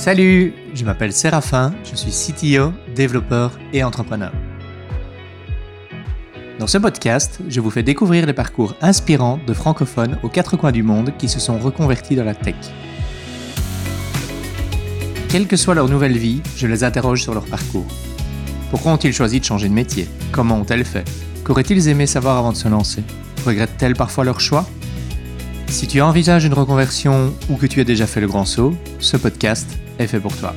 Salut, je m'appelle Séraphin, je suis CTO, développeur et entrepreneur. Dans ce podcast, je vous fais découvrir les parcours inspirants de francophones aux quatre coins du monde qui se sont reconvertis dans la tech. Quelle que soit leur nouvelle vie, je les interroge sur leur parcours. Pourquoi ont-ils choisi de changer de métier? Comment ont-elles fait? Qu'auraient-ils aimé savoir avant de se lancer? Regrettent-elles parfois leur choix? Si tu envisages une reconversion ou que tu as déjà fait le grand saut, ce podcast est fait pour toi.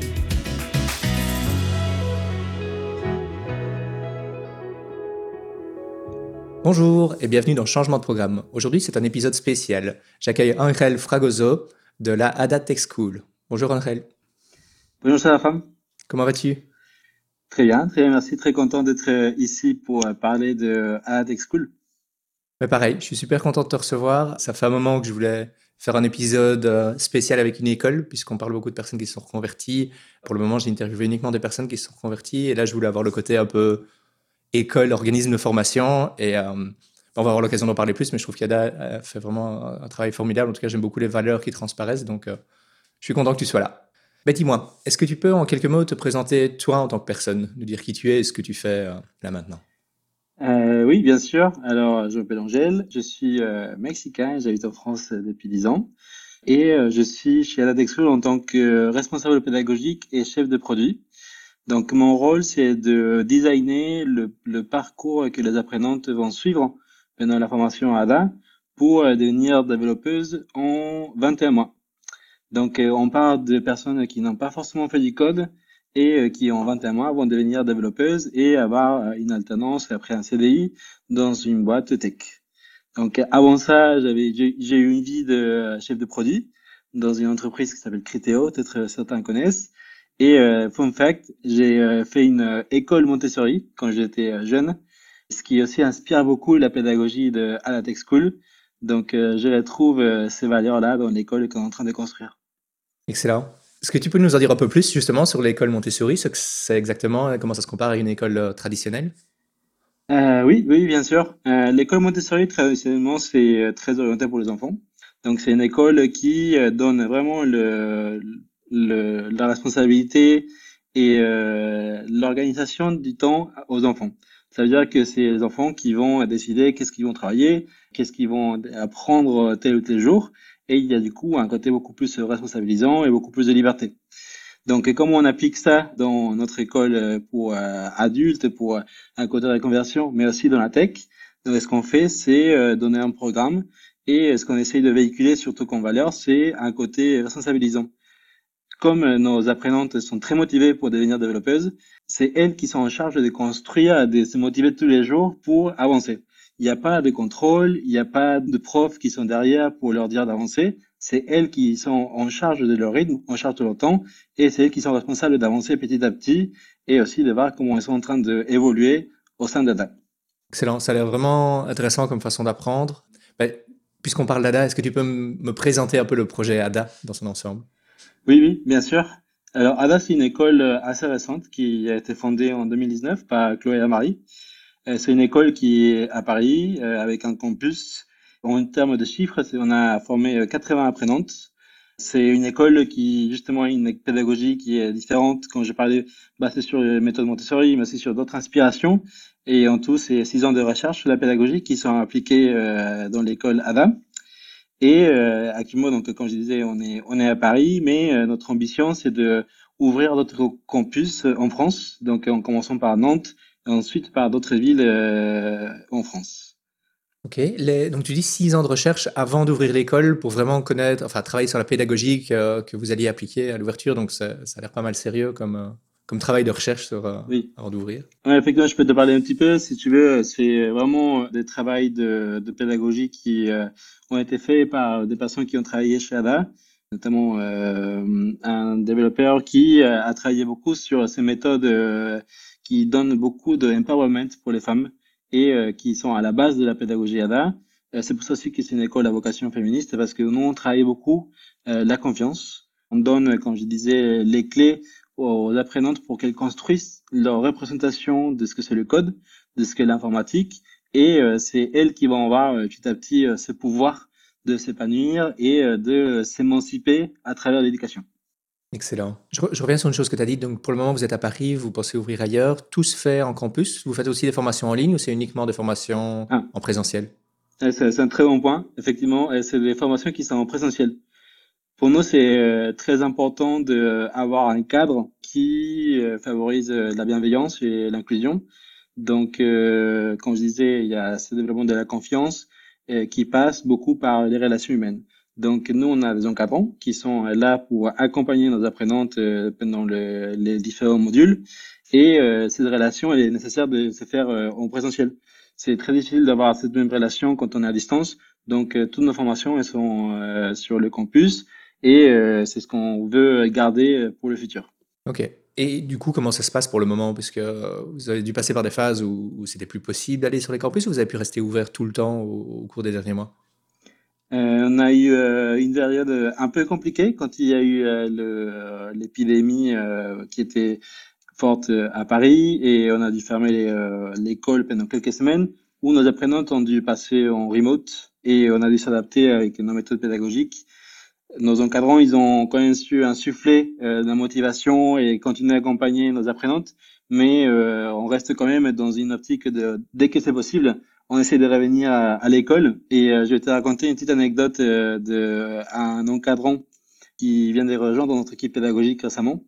Bonjour et bienvenue dans Changement de programme. Aujourd'hui, c'est un épisode spécial. J'accueille Angel Fragoso de la Ada Tech School. Bonjour Angel. Bonjour Séraphin. Comment vas-tu? Très bien, très bien, merci. Très content d'être euh, ici pour euh, parler de Ada Tech School. Mais pareil, je suis super content de te recevoir. Ça fait un moment que je voulais faire un épisode euh, spécial avec une école, puisqu'on parle beaucoup de personnes qui se sont reconverties. Pour le moment, j'ai interviewé uniquement des personnes qui se sont reconverties. Et là, je voulais avoir le côté un peu école, organisme de formation. Et euh, on va avoir l'occasion d'en parler plus, mais je trouve qu'Ada fait vraiment un travail formidable. En tout cas, j'aime beaucoup les valeurs qui transparaissent. Donc, euh, je suis content que tu sois là. Mais dis-moi, est-ce que tu peux en quelques mots te présenter toi en tant que personne, nous dire qui tu es et ce que tu fais là maintenant euh, oui, bien sûr. Alors, je m'appelle Angèle, je suis euh, mexicain, j'habite en France depuis 10 ans et euh, je suis chez Aladexflow en tant que responsable pédagogique et chef de produit. Donc, mon rôle, c'est de designer le, le, parcours que les apprenantes vont suivre pendant la formation ADA pour devenir développeuses en 21 mois. Donc, on parle de personnes qui n'ont pas forcément fait du code, et euh, qui ont 21 mois vont devenir développeuses et avoir euh, une alternance après un CDI dans une boîte tech. Donc avant ça, j'avais j'ai eu une vie de euh, chef de produit dans une entreprise qui s'appelle Criteo, peut-être certains connaissent. Et euh, fun fact, j'ai fait une école Montessori quand j'étais jeune, ce qui aussi inspire beaucoup la pédagogie de à la Tech School. Donc je retrouve ces valeurs-là dans l'école qu'on est en train de construire. Excellent. Est-ce que tu peux nous en dire un peu plus justement sur l'école Montessori, ce que c'est exactement, comment ça se compare à une école euh, traditionnelle? Euh, oui, oui, bien sûr. Euh, l'école Montessori, traditionnellement, c'est très orienté pour les enfants. Donc, c'est une école qui donne vraiment la responsabilité et l'organisation du temps aux enfants. Ça veut dire que c'est les enfants qui vont décider qu'est-ce qu'ils vont travailler, qu'est-ce qu'ils vont apprendre tel ou tel jour et il y a du coup un côté beaucoup plus responsabilisant et beaucoup plus de liberté. Donc, comment on applique ça dans notre école euh, pour euh, adultes, pour euh, un côté de la conversion, mais aussi dans la tech? Donc, ce qu'on fait, c'est donner un programme et ce qu'on essaye de véhiculer, surtout comme valeur, c'est un côté responsabilisant. Comme nos apprenantes sont très motivées pour devenir développeuses, c'est elles qui sont en charge de construire, de se motiver tous les jours pour avancer. Il n'y a pas de contrôle, il n'y a pas de profs qui sont derrière pour leur dire d'avancer. C'est elles qui sont en charge de leur rythme, en charge de leur temps, et c'est elles qui sont responsables d'avancer petit à petit et aussi de voir comment elles sont en train d'évoluer au sein d'ADA. Excellent, ça a l'air vraiment intéressant comme façon d'apprendre. Ben, puisqu'on parle d'ADA, est-ce que tu peux me présenter un peu le projet ADA dans son ensemble? Oui, oui, bien sûr. Alors ADA, c'est une école assez récente qui a été fondée en 2019 par Chloé. Euh, c'est une école qui est à Paris euh, avec un campus. En termes de chiffres, on a formé 80 euh, apprenantes. C'est une école qui, justement, a une pédagogie qui est différente. Quand je parlais, basée sur les méthodes Montessori, mais aussi sur d'autres inspirations. Et en tout, c'est six ans de recherche sur la pédagogie qui sont appliqués dans l'école ADA. Et euh, actuellement, donc, comme je disais, on est, on est à Paris, mais notre ambition, c'est de ouvrir d'autres campus en France. Donc, en commençant par Nantes, ensuite par d'autres villes euh, en France. Ok, Les, donc tu dis six ans de recherche avant d'ouvrir l'école pour vraiment connaître, enfin travailler sur la pédagogie que, que vous alliez appliquer à l'ouverture, donc ça, ça, a l'air pas mal sérieux comme, euh, comme travail de recherche sur, euh, oui. avant d'ouvrir. Oui, effectivement, je peux te parler un petit peu si tu veux. C'est vraiment des travaux de, de pédagogie qui euh, ont été faits par des personnes qui ont travaillé chez ADA notamment euh, un développeur qui a travaillé beaucoup sur ces méthodes euh, qui donnent beaucoup de empowerment pour les femmes et euh, qui sont à la base de la pédagogie ADA. Euh, c'est pour ça aussi que c'est une école à vocation féministe parce que nous, on travaille beaucoup euh, la confiance. On donne, comme je disais, les clés aux apprenantes pour qu'elles construisent leur représentation de ce que c'est le code, de ce qu'est l'informatique. Et c'est elles qui vont avoir petit à petit ce pouvoir de s'épanouir et de s'émanciper à travers l'éducation. Excellent. Je, reviens sur une chose que tu as dit. Donc, pour le moment, vous êtes à Paris, vous pensez ouvrir ailleurs. Tout se fait en campus. Vous faites aussi des formations en ligne ou c'est uniquement des formations ah. en présentiel? C'est un très bon point. Effectivement, c'est des formations qui sont en présentiel. Pour nous, c'est euh, très important d'avoir un cadre qui euh, favorise euh, la bienveillance et l'inclusion. Donc, comme je disais, il y a ce développement de la confiance qui passe beaucoup par les relations humaines. Donc, nous, on a des encadrants qui sont là pour accompagner nos apprenantes euh, pendant le, les différents modules. Et euh, cette relation, elle est nécessaire de se faire euh, en présentiel. C'est très difficile d'avoir cette même relation quand on est à distance. Donc, toutes nos formations, elles sont sur le campus. Et c'est ce qu'on veut garder pour le futur. OK. Et du coup, comment ça se passe pour le moment? Parce que vous avez dû passer par des phases où, c'était plus possible d'aller sur les campus ou vous avez pu rester ouvert tout le temps au cours des derniers mois? Euh, on a eu euh, une période euh, un peu compliquée quand il y a eu l'épidémie qui était forte à Paris et on a dû fermer l'école pendant quelques semaines où nos apprenantes ont dû passer en remote et on a dû s'adapter avec nos méthodes pédagogiques. Nos encadrants, ils ont quand même su insuffler de la motivation et continuer à accompagner nos apprenantes, mais on reste quand même dans une optique de, dès que c'est possible, on essaie de revenir à, l'école. Et euh, je vais te raconter une petite anecdote euh, d'un encadrant qui vient de rejoindre notre équipe pédagogique récemment.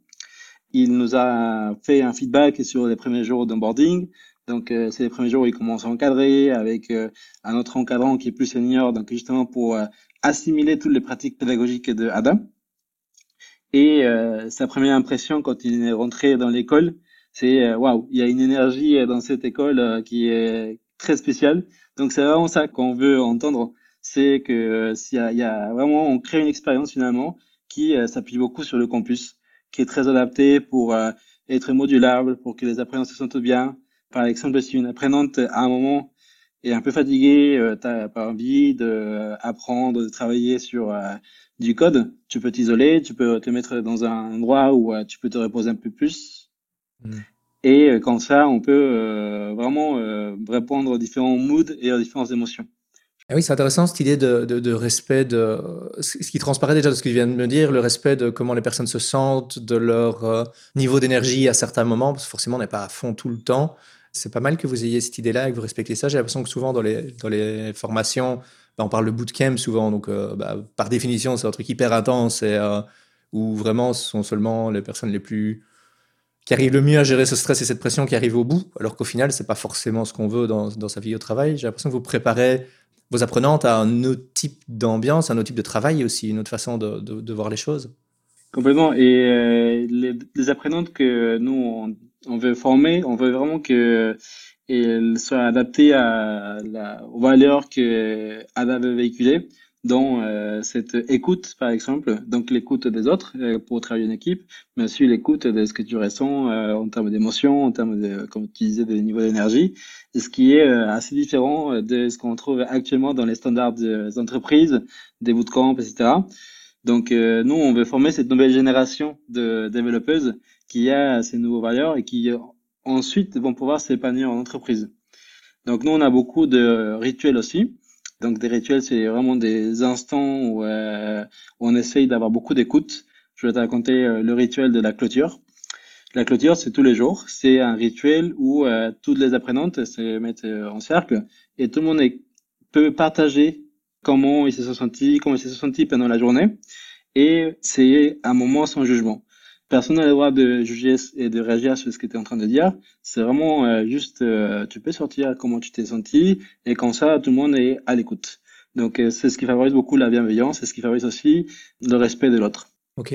Il nous a fait un feedback sur les premiers jours d'onboarding. Donc, euh, c'est les premiers jours où il commence à encadrer avec un autre encadrant qui est plus senior, donc justement pour assimiler toutes les pratiques pédagogiques de Adam. Et sa première impression quand il est rentré dans l'école, c'est waouh, il y a une énergie dans cette école qui est très spécial. Donc c'est vraiment ça qu'on veut entendre, c'est que euh, s'il y, y, a vraiment, on crée une expérience finalement qui euh, s'appuie beaucoup sur le campus, qui est très adapté pour euh, être modulable, pour que les apprenants se sentent bien. Par exemple, si une apprenante à un moment est un peu fatiguée, euh, t'as pas envie d'apprendre, de travailler sur du code, tu peux t'isoler, tu peux te mettre dans un endroit où tu peux te reposer un peu plus. Mmh. Et euh, comme ça, on peut euh, vraiment euh, répondre aux différents moods et aux différentes émotions. Ah oui, c'est intéressant cette idée de, respect de ce qui transparaît déjà de ce que tu viens de me dire, le respect de comment les personnes se sentent, de leur niveau d'énergie à certains moments, parce que forcément on n'est pas à fond tout le temps. C'est pas mal que vous ayez cette idée-là et que vous respectez ça. J'ai l'impression que souvent dans les, dans les formations, bah, on parle de bootcamp souvent, donc bah, par définition c'est un truc hyper intense et où vraiment ce sont seulement les personnes les plus qui arrive le mieux à gérer ce stress et cette pression qui arrive au bout, alors qu'au final, c'est pas forcément ce qu'on veut dans, dans, sa vie au travail. J'ai l'impression que vous préparez vos apprenantes à un autre type d'ambiance, un autre type de travail aussi, une autre façon de, de, voir les choses. Complètement. Et euh, les, apprenantes que nous, on, veut former, on veut vraiment qu'elles soient adaptées à la, aux valeurs que Ada veut véhiculer dans euh, cette écoute, par exemple, donc l'écoute des autres euh, pour travailler en équipe, mais aussi l'écoute de ce que tu ressens euh, en termes d'émotion, en termes de, comme tu disais, de niveau d'énergie, ce qui est assez différent de ce qu'on trouve actuellement dans les standards des entreprises, des bootcamps, etc. Donc, nous, on veut former cette nouvelle génération de développeuses qui a ces nouveaux valeurs et qui ensuite vont pouvoir s'épanouir en entreprise. Donc, nous, on a beaucoup de rituels aussi. Donc des rituels, c'est vraiment des instants où, euh, on essaye d'avoir beaucoup d'écoute. Je vais te raconter euh, le rituel de la clôture. La clôture, c'est tous les jours. C'est un rituel où euh, toutes les apprenantes se mettent en cercle et tout le monde peut partager comment ils se sont sentis, comment ils se sont sentis pendant la journée. Et c'est un moment sans jugement personne n'a le droit de juger et de réagir sur ce que tu es en train de dire. C'est vraiment euh, juste, euh, tu peux sortir comment tu t'es senti et comme ça, tout le monde est à l'écoute. Donc, euh, c'est ce qui favorise beaucoup la bienveillance, c'est ce qui favorise aussi le respect de l'autre. Ok.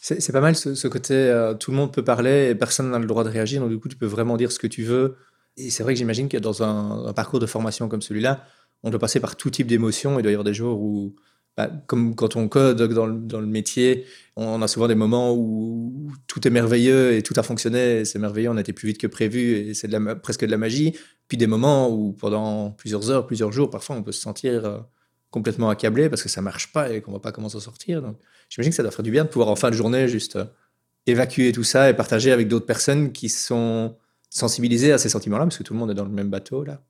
C'est pas mal ce, côté, tout le monde peut parler et personne n'a le droit de réagir, donc du coup, tu peux vraiment dire ce que tu veux. Et c'est vrai que j'imagine que dans un, un, parcours de formation comme celui-là, on doit passer par tout type d'émotions. Il doit y avoir des jours où bah, comme quand on code dans le, métier, on a souvent des moments où tout est merveilleux et tout a fonctionné, c'est merveilleux, on a été plus vite que prévu et c'est presque de la magie. Puis des moments où pendant plusieurs heures, plusieurs jours, parfois on peut se sentir euh, complètement accablé parce que ça marche pas et qu'on va pas comment s'en sortir. Donc j'imagine que ça doit faire du bien de pouvoir en fin de journée juste euh, évacuer tout ça et partager avec d'autres personnes qui sont sensibilisées à ces sentiments-là parce que tout le monde est dans le même bateau là.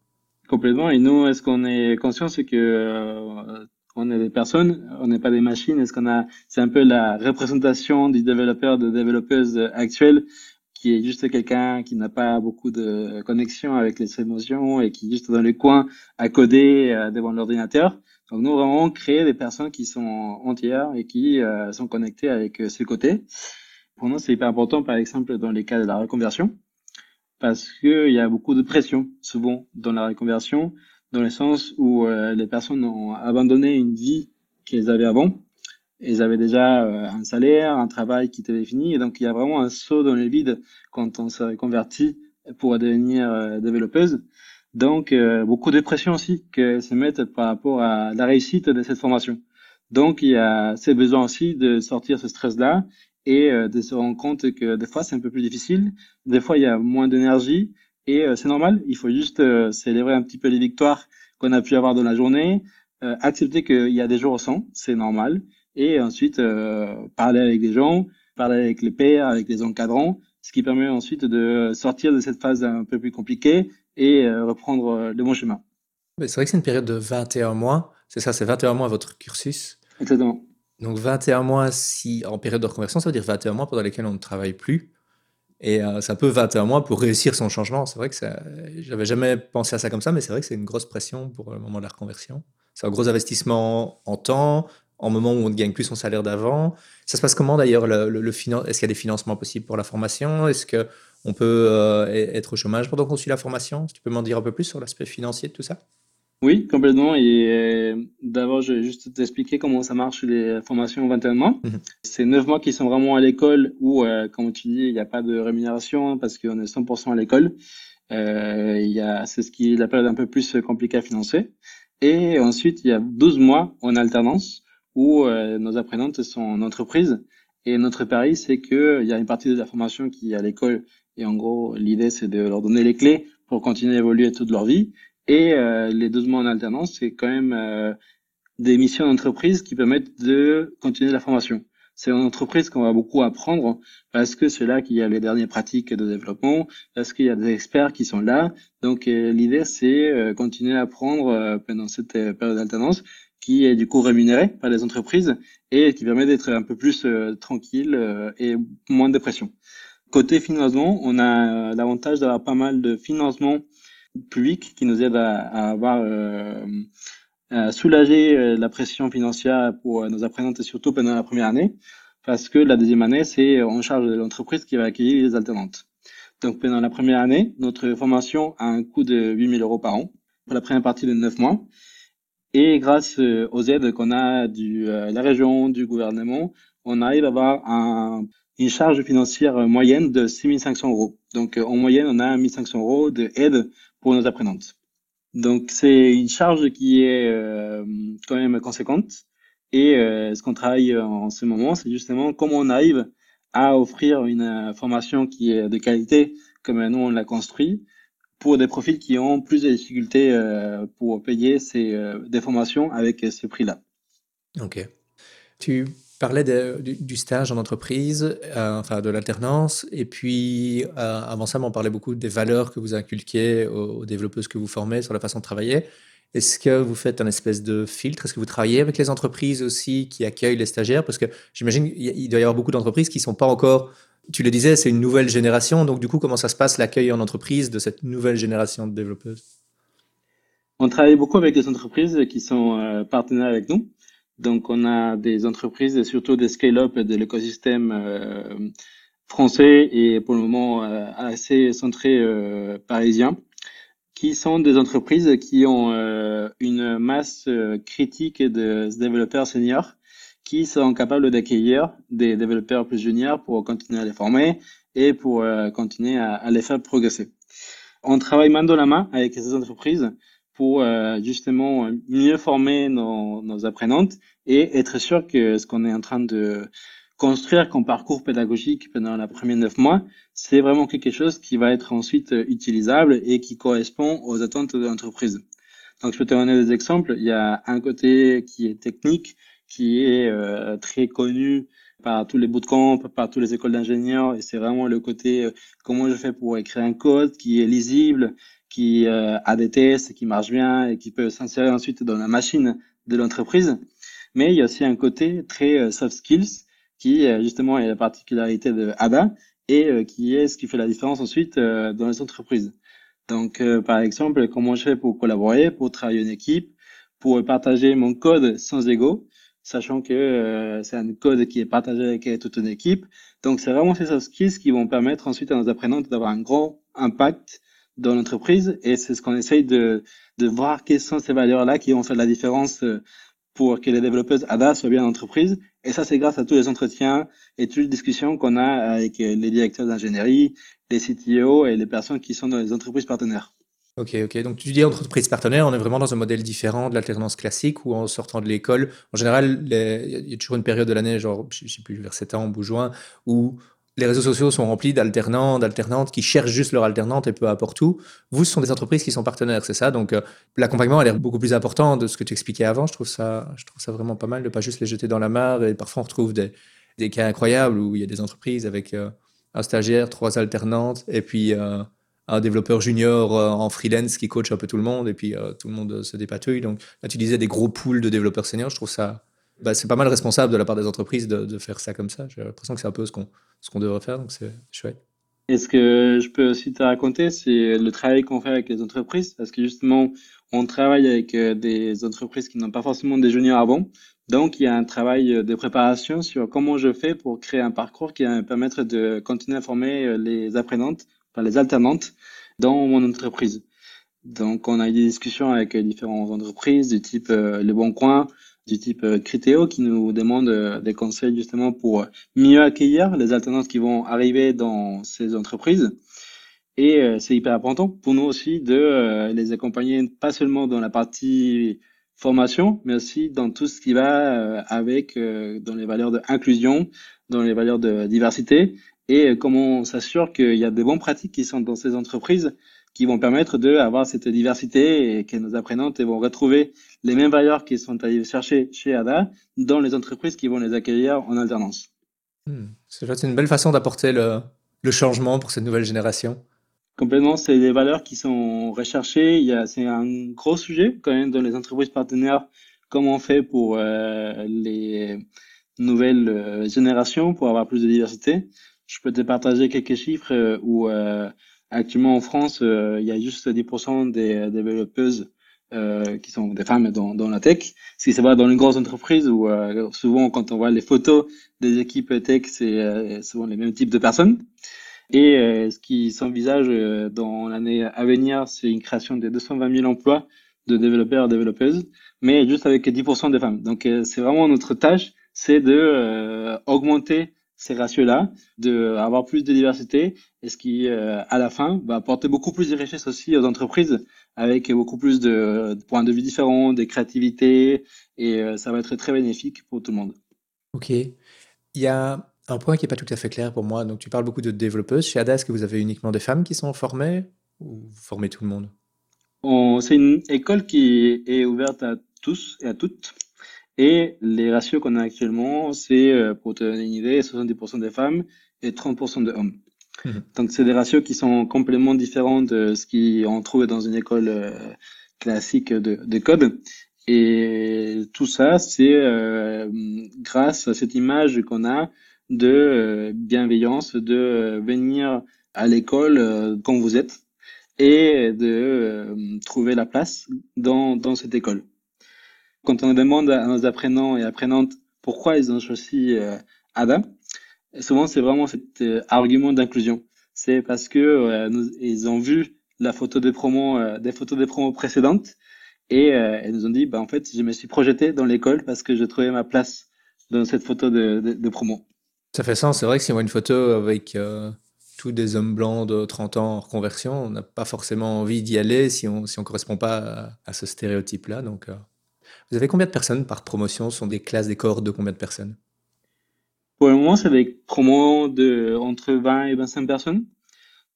Complètement. Et nous, est-ce qu'on est conscient, que euh, On est des personnes, on n'est pas des machines. Est-ce qu'on a, c'est un peu la représentation du développeur, de développeuse actuelle qui est juste quelqu'un qui n'a pas beaucoup de connexion avec les émotions et qui est juste dans le coin à coder euh, devant l'ordinateur. Donc nous vraiment créer des personnes qui sont entières et qui euh, sont connectées avec euh, ce côté. Pour nous, c'est hyper important, par exemple, dans les cas de la reconversion, parce qu'il y a beaucoup de pression, souvent, dans la reconversion, dans le sens où les personnes ont abandonné une vie qu'elles avaient avant ils avaient déjà euh, un salaire, un travail qui était défini, et donc il y a vraiment un saut dans le vide quand on se reconvertit pour devenir euh, développeuse. Donc euh, beaucoup de pression aussi que se mettent par rapport à la réussite de cette formation. Donc il y a ces besoins aussi de sortir ce stress-là et de se rendre compte que des fois c'est un peu plus difficile, des fois il y a moins d'énergie et c'est normal. Il faut juste célébrer un petit peu les victoires qu'on a pu avoir dans la journée, accepter qu'il y a des jours sans, c'est normal et ensuite euh, parler avec des gens, parler avec les pairs, avec les encadrants, ce qui permet ensuite de sortir de cette phase un peu plus compliquée et euh, reprendre euh, le bon chemin. C'est vrai que c'est une période de 21 mois, c'est ça, c'est 21 mois votre cursus. Exactement. Donc 21 mois si en période de reconversion, ça veut dire 21 mois pendant lesquels on ne travaille plus. Et euh, c'est un peu 21 mois pour réussir son changement. C'est vrai que ça, j'avais jamais pensé à ça comme ça, mais c'est vrai que c'est une grosse pression pour le moment de la reconversion. C'est un gros investissement en temps, en moment où on ne gagne plus son salaire d'avant. Ça se passe comment d'ailleurs le, Est-ce qu'il y a des financements possibles pour la formation? Est-ce qu'on peut euh, être au chômage pendant qu'on suit la formation? Tu peux m'en dire un peu plus sur l'aspect financier de tout ça? Oui, complètement. Et euh, d'abord, je vais juste t'expliquer comment ça marche les formations 21 mois. Mhm. C'est 9 mois qui sont vraiment à l'école où, euh, comme tu dis, il n'y a pas de rémunération hein, parce qu'on est 100% à l'école. Euh, c'est ce qui est la période un peu plus compliquée à financer. Et ensuite, il y a 12 mois en alternance où euh, nos apprenantes sont en entreprise. Et notre pari, c'est qu'il y a une partie de la formation qui est à l'école. Et en gros, l'idée, c'est de leur donner les clés pour continuer à évoluer toute leur vie. Et euh, les 12 mois en alternance, c'est quand même euh, des missions d'entreprise qui permettent de continuer la formation. C'est en entreprise qu'on va beaucoup apprendre parce que c'est là qu'il y a les dernières pratiques de développement, parce qu'il y a des experts qui sont là. Donc l'idée, c'est continuer à apprendre pendant cette période d'alternance qui est du coup rémunéré par les entreprises et qui permet d'être un peu plus euh, tranquille euh, et moins de pression. Côté financement, on a l'avantage d'avoir pas mal de financements publics qui nous aident à, avoir euh, à soulager la pression financière pour nos apprenantes, surtout pendant la première année, parce que la deuxième année, c'est en charge de l'entreprise qui va accueillir les alternantes. Donc pendant la première année, notre formation a un coût de 8000 euros par an pour la première partie de 9 mois. Et grâce euh, aux aides qu'on a de euh, la région, du gouvernement, on arrive à avoir un, une charge financière moyenne de 6500 euros. Donc, euh, en moyenne, on a 1500 euros d'aide pour nos apprenantes. Donc, c'est une charge qui est quand même conséquente. Et ce qu'on travaille en ce moment, c'est justement comment on arrive à offrir une formation qui est de qualité, comme nous on l'a construit, pour des profils qui ont plus de difficultés euh, pour payer ces, euh, des formations avec ce prix-là. Ok. Tu parlais du, stage en entreprise, euh, enfin de l'alternance, et puis avant ça, on parlait beaucoup des valeurs que vous inculquez aux, aux, développeuses que vous formez sur la façon de travailler. Est-ce que vous faites un espèce de filtre? Est-ce que vous travaillez avec les entreprises aussi qui accueillent les stagiaires? Parce que j'imagine qu'il doit y avoir beaucoup d'entreprises qui ne sont pas encore tu le disais, c'est une nouvelle génération. Donc, du coup, comment ça se passe l'accueil en entreprise de cette nouvelle génération de développeuses? On travaille beaucoup avec des entreprises qui sont euh, partenaires avec nous. Donc, on a des entreprises, surtout des scale-up de l'écosystème euh, français et pour le moment euh, assez centré parisien, qui sont des entreprises qui ont une masse critique de développeurs seniors qui sont capables d'accueillir des développeurs plus juniors pour continuer à les former et pour euh, continuer à, les faire progresser. On travaille main dans la main avec ces entreprises pour euh, justement mieux former nos, nos, apprenantes et être sûr que ce qu'on est en train de construire comme parcours pédagogique pendant les premiers neuf mois, c'est vraiment quelque chose qui va être ensuite utilisable et qui correspond aux attentes de l'entreprise. Donc, je peux te donner des exemples. Il y a un côté qui est technique, qui est euh, très connu par tous les bootcamps, par toutes les écoles d'ingénieurs, et c'est vraiment le côté euh, comment je fais pour écrire un code qui est lisible, qui euh, a des tests, qui marche bien et qui peut s'insérer ensuite dans la machine de l'entreprise. Mais il y a aussi un côté très soft skills qui justement est la particularité de ADA et qui est ce qui fait la différence ensuite dans les entreprises. Donc, par exemple, comment je fais pour collaborer, pour travailler en équipe, pour partager mon code sans ego, sachant que c'est un code qui est partagé avec toute une équipe. Donc, c'est vraiment ces soft skills qui vont permettre ensuite à nos apprenants d'avoir un grand impact dans l'entreprise. Et c'est ce qu'on essaye de, de voir quelles sont ces valeurs-là qui vont faire la différence euh, pour que les développeurs ADA soient bien en entreprise. Et ça, c'est grâce à tous les entretiens et toutes les discussions qu'on a avec euh, les directeurs d'ingénierie, les CTO et les personnes qui sont dans les entreprises partenaires. Ok, ok. Donc tu dis entreprise partenaire, on est vraiment dans un modèle différent de l'alternance classique où en sortant de l'école, en général, il y a toujours une période de l'année, genre, je sais plus, vers septembre ou juin, où les réseaux sociaux sont remplis d'alternants, d'alternantes qui cherchent juste leur alternante et peu importe où. Vous, ce sont des entreprises qui sont partenaires, c'est ça? Donc, euh, l'accompagnement a l'air beaucoup plus important de ce que tu expliquais avant. Je trouve ça, je trouve ça vraiment pas mal de pas juste les jeter dans la mare. Et parfois, on retrouve des, des cas incroyables où il y a des entreprises avec euh, un stagiaire, trois alternantes et puis euh, un développeur junior en freelance qui coach un peu tout le monde et puis tout le monde se dépatouille. Donc, là, tu disais des gros pools de développeurs seniors. Je trouve ça bah, c'est pas mal responsable de la part des entreprises de, de faire ça comme ça. J'ai l'impression que c'est un peu ce qu'on ce qu'on devrait faire, donc c'est chouette. Et ce que je peux aussi te raconter, c'est le travail qu'on fait avec les entreprises, parce que justement, on travaille avec euh, des entreprises qui n'ont pas forcément des juniors avant. Donc, il y a un travail de préparation sur comment je fais pour créer un parcours qui va me permettre de continuer à former euh, les apprenantes, enfin les alternantes, dans mon entreprise. Donc, on a eu des discussions avec différentes entreprises du type euh, Le Bon Coin, du type euh, Criteo qui nous demande euh, des conseils justement pour mieux accueillir les alternances qui vont arriver dans ces entreprises. Et euh, c'est hyper important pour nous aussi de les accompagner pas seulement dans la partie formation, mais aussi dans tout ce qui va avec dans les valeurs d'inclusion, dans les valeurs de diversité et comment on s'assure qu'il y a des bonnes pratiques qui sont dans ces entreprises qui vont permettre d'avoir cette diversité et que nos apprenantes vont retrouver les mêmes valeurs qu'ils sont allés chercher chez ADA dans les entreprises qui vont les accueillir en alternance. Hmm. C'est une belle façon d'apporter le, le, changement pour cette nouvelle génération. Complètement, c'est des valeurs qui sont recherchées. C'est un gros sujet quand même dans les entreprises partenaires. Comment on fait pour euh, les nouvelles euh, générations pour avoir plus de diversité Je peux te partager quelques chiffres euh, où euh, Actuellement, en France, euh, il y a juste 10% des développeuses euh, qui sont des femmes dans, dans la tech. Si c'est vrai dans une grosse entreprise où euh, souvent quand on voit les photos des équipes tech, c'est euh, souvent les mêmes types de personnes. Et euh, ce qui s'envisage dans l'année à venir, c'est une création de 220 000 emplois de développeurs et développeuses, mais juste avec 10% des femmes. Donc c'est vraiment notre tâche, c'est de augmenter ces ratios-là, d'avoir plus de diversité, et ce qui, euh, à la fin, va apporter beaucoup plus de richesse aussi aux entreprises, avec beaucoup plus de, points de vue différents, des créativités, et euh, ça va être très bénéfique pour tout le monde. Ok. Il y a un point qui n'est pas tout à fait clair pour moi. Donc, tu parles beaucoup de développeuses. Chez ADA, est-ce que vous avez uniquement des femmes qui sont formées, ou vous formez tout le monde? C'est une école qui est ouverte à tous et à toutes. Et les ratios qu'on a actuellement, c'est, euh, pour te donner une idée, 70% des femmes et 30% de hommes. Mhm. Donc, c'est des ratios qui sont complètement différents de ce qu'on trouve dans une école euh, classique de, de, code. Et tout ça, c'est euh, grâce à cette image qu'on a de bienveillance, de venir à l'école quand vous êtes et de trouver la place dans, dans cette école quand on demande à nos apprenants et apprenantes pourquoi ils ont choisi euh, ADA, souvent c'est vraiment cet euh, argument d'inclusion. C'est parce que euh, ils ont vu la photo des promos, des photos des promos précédentes et ils nous ont dit, bah en fait, je me suis projeté dans l'école parce que j'ai trouvé ma place dans cette photo de, promo. Ça fait sens. C'est vrai que si on voit une photo avec tous des hommes blancs de 30 ans en reconversion, on n'a pas forcément envie d'y aller si on si on correspond pas à, ce stéréotype-là. Vous avez combien de personnes par promotion? Ce sont des classes, des cohortes de combien de personnes? Pour le moment, c'est des promos de entre 20 et 25 personnes.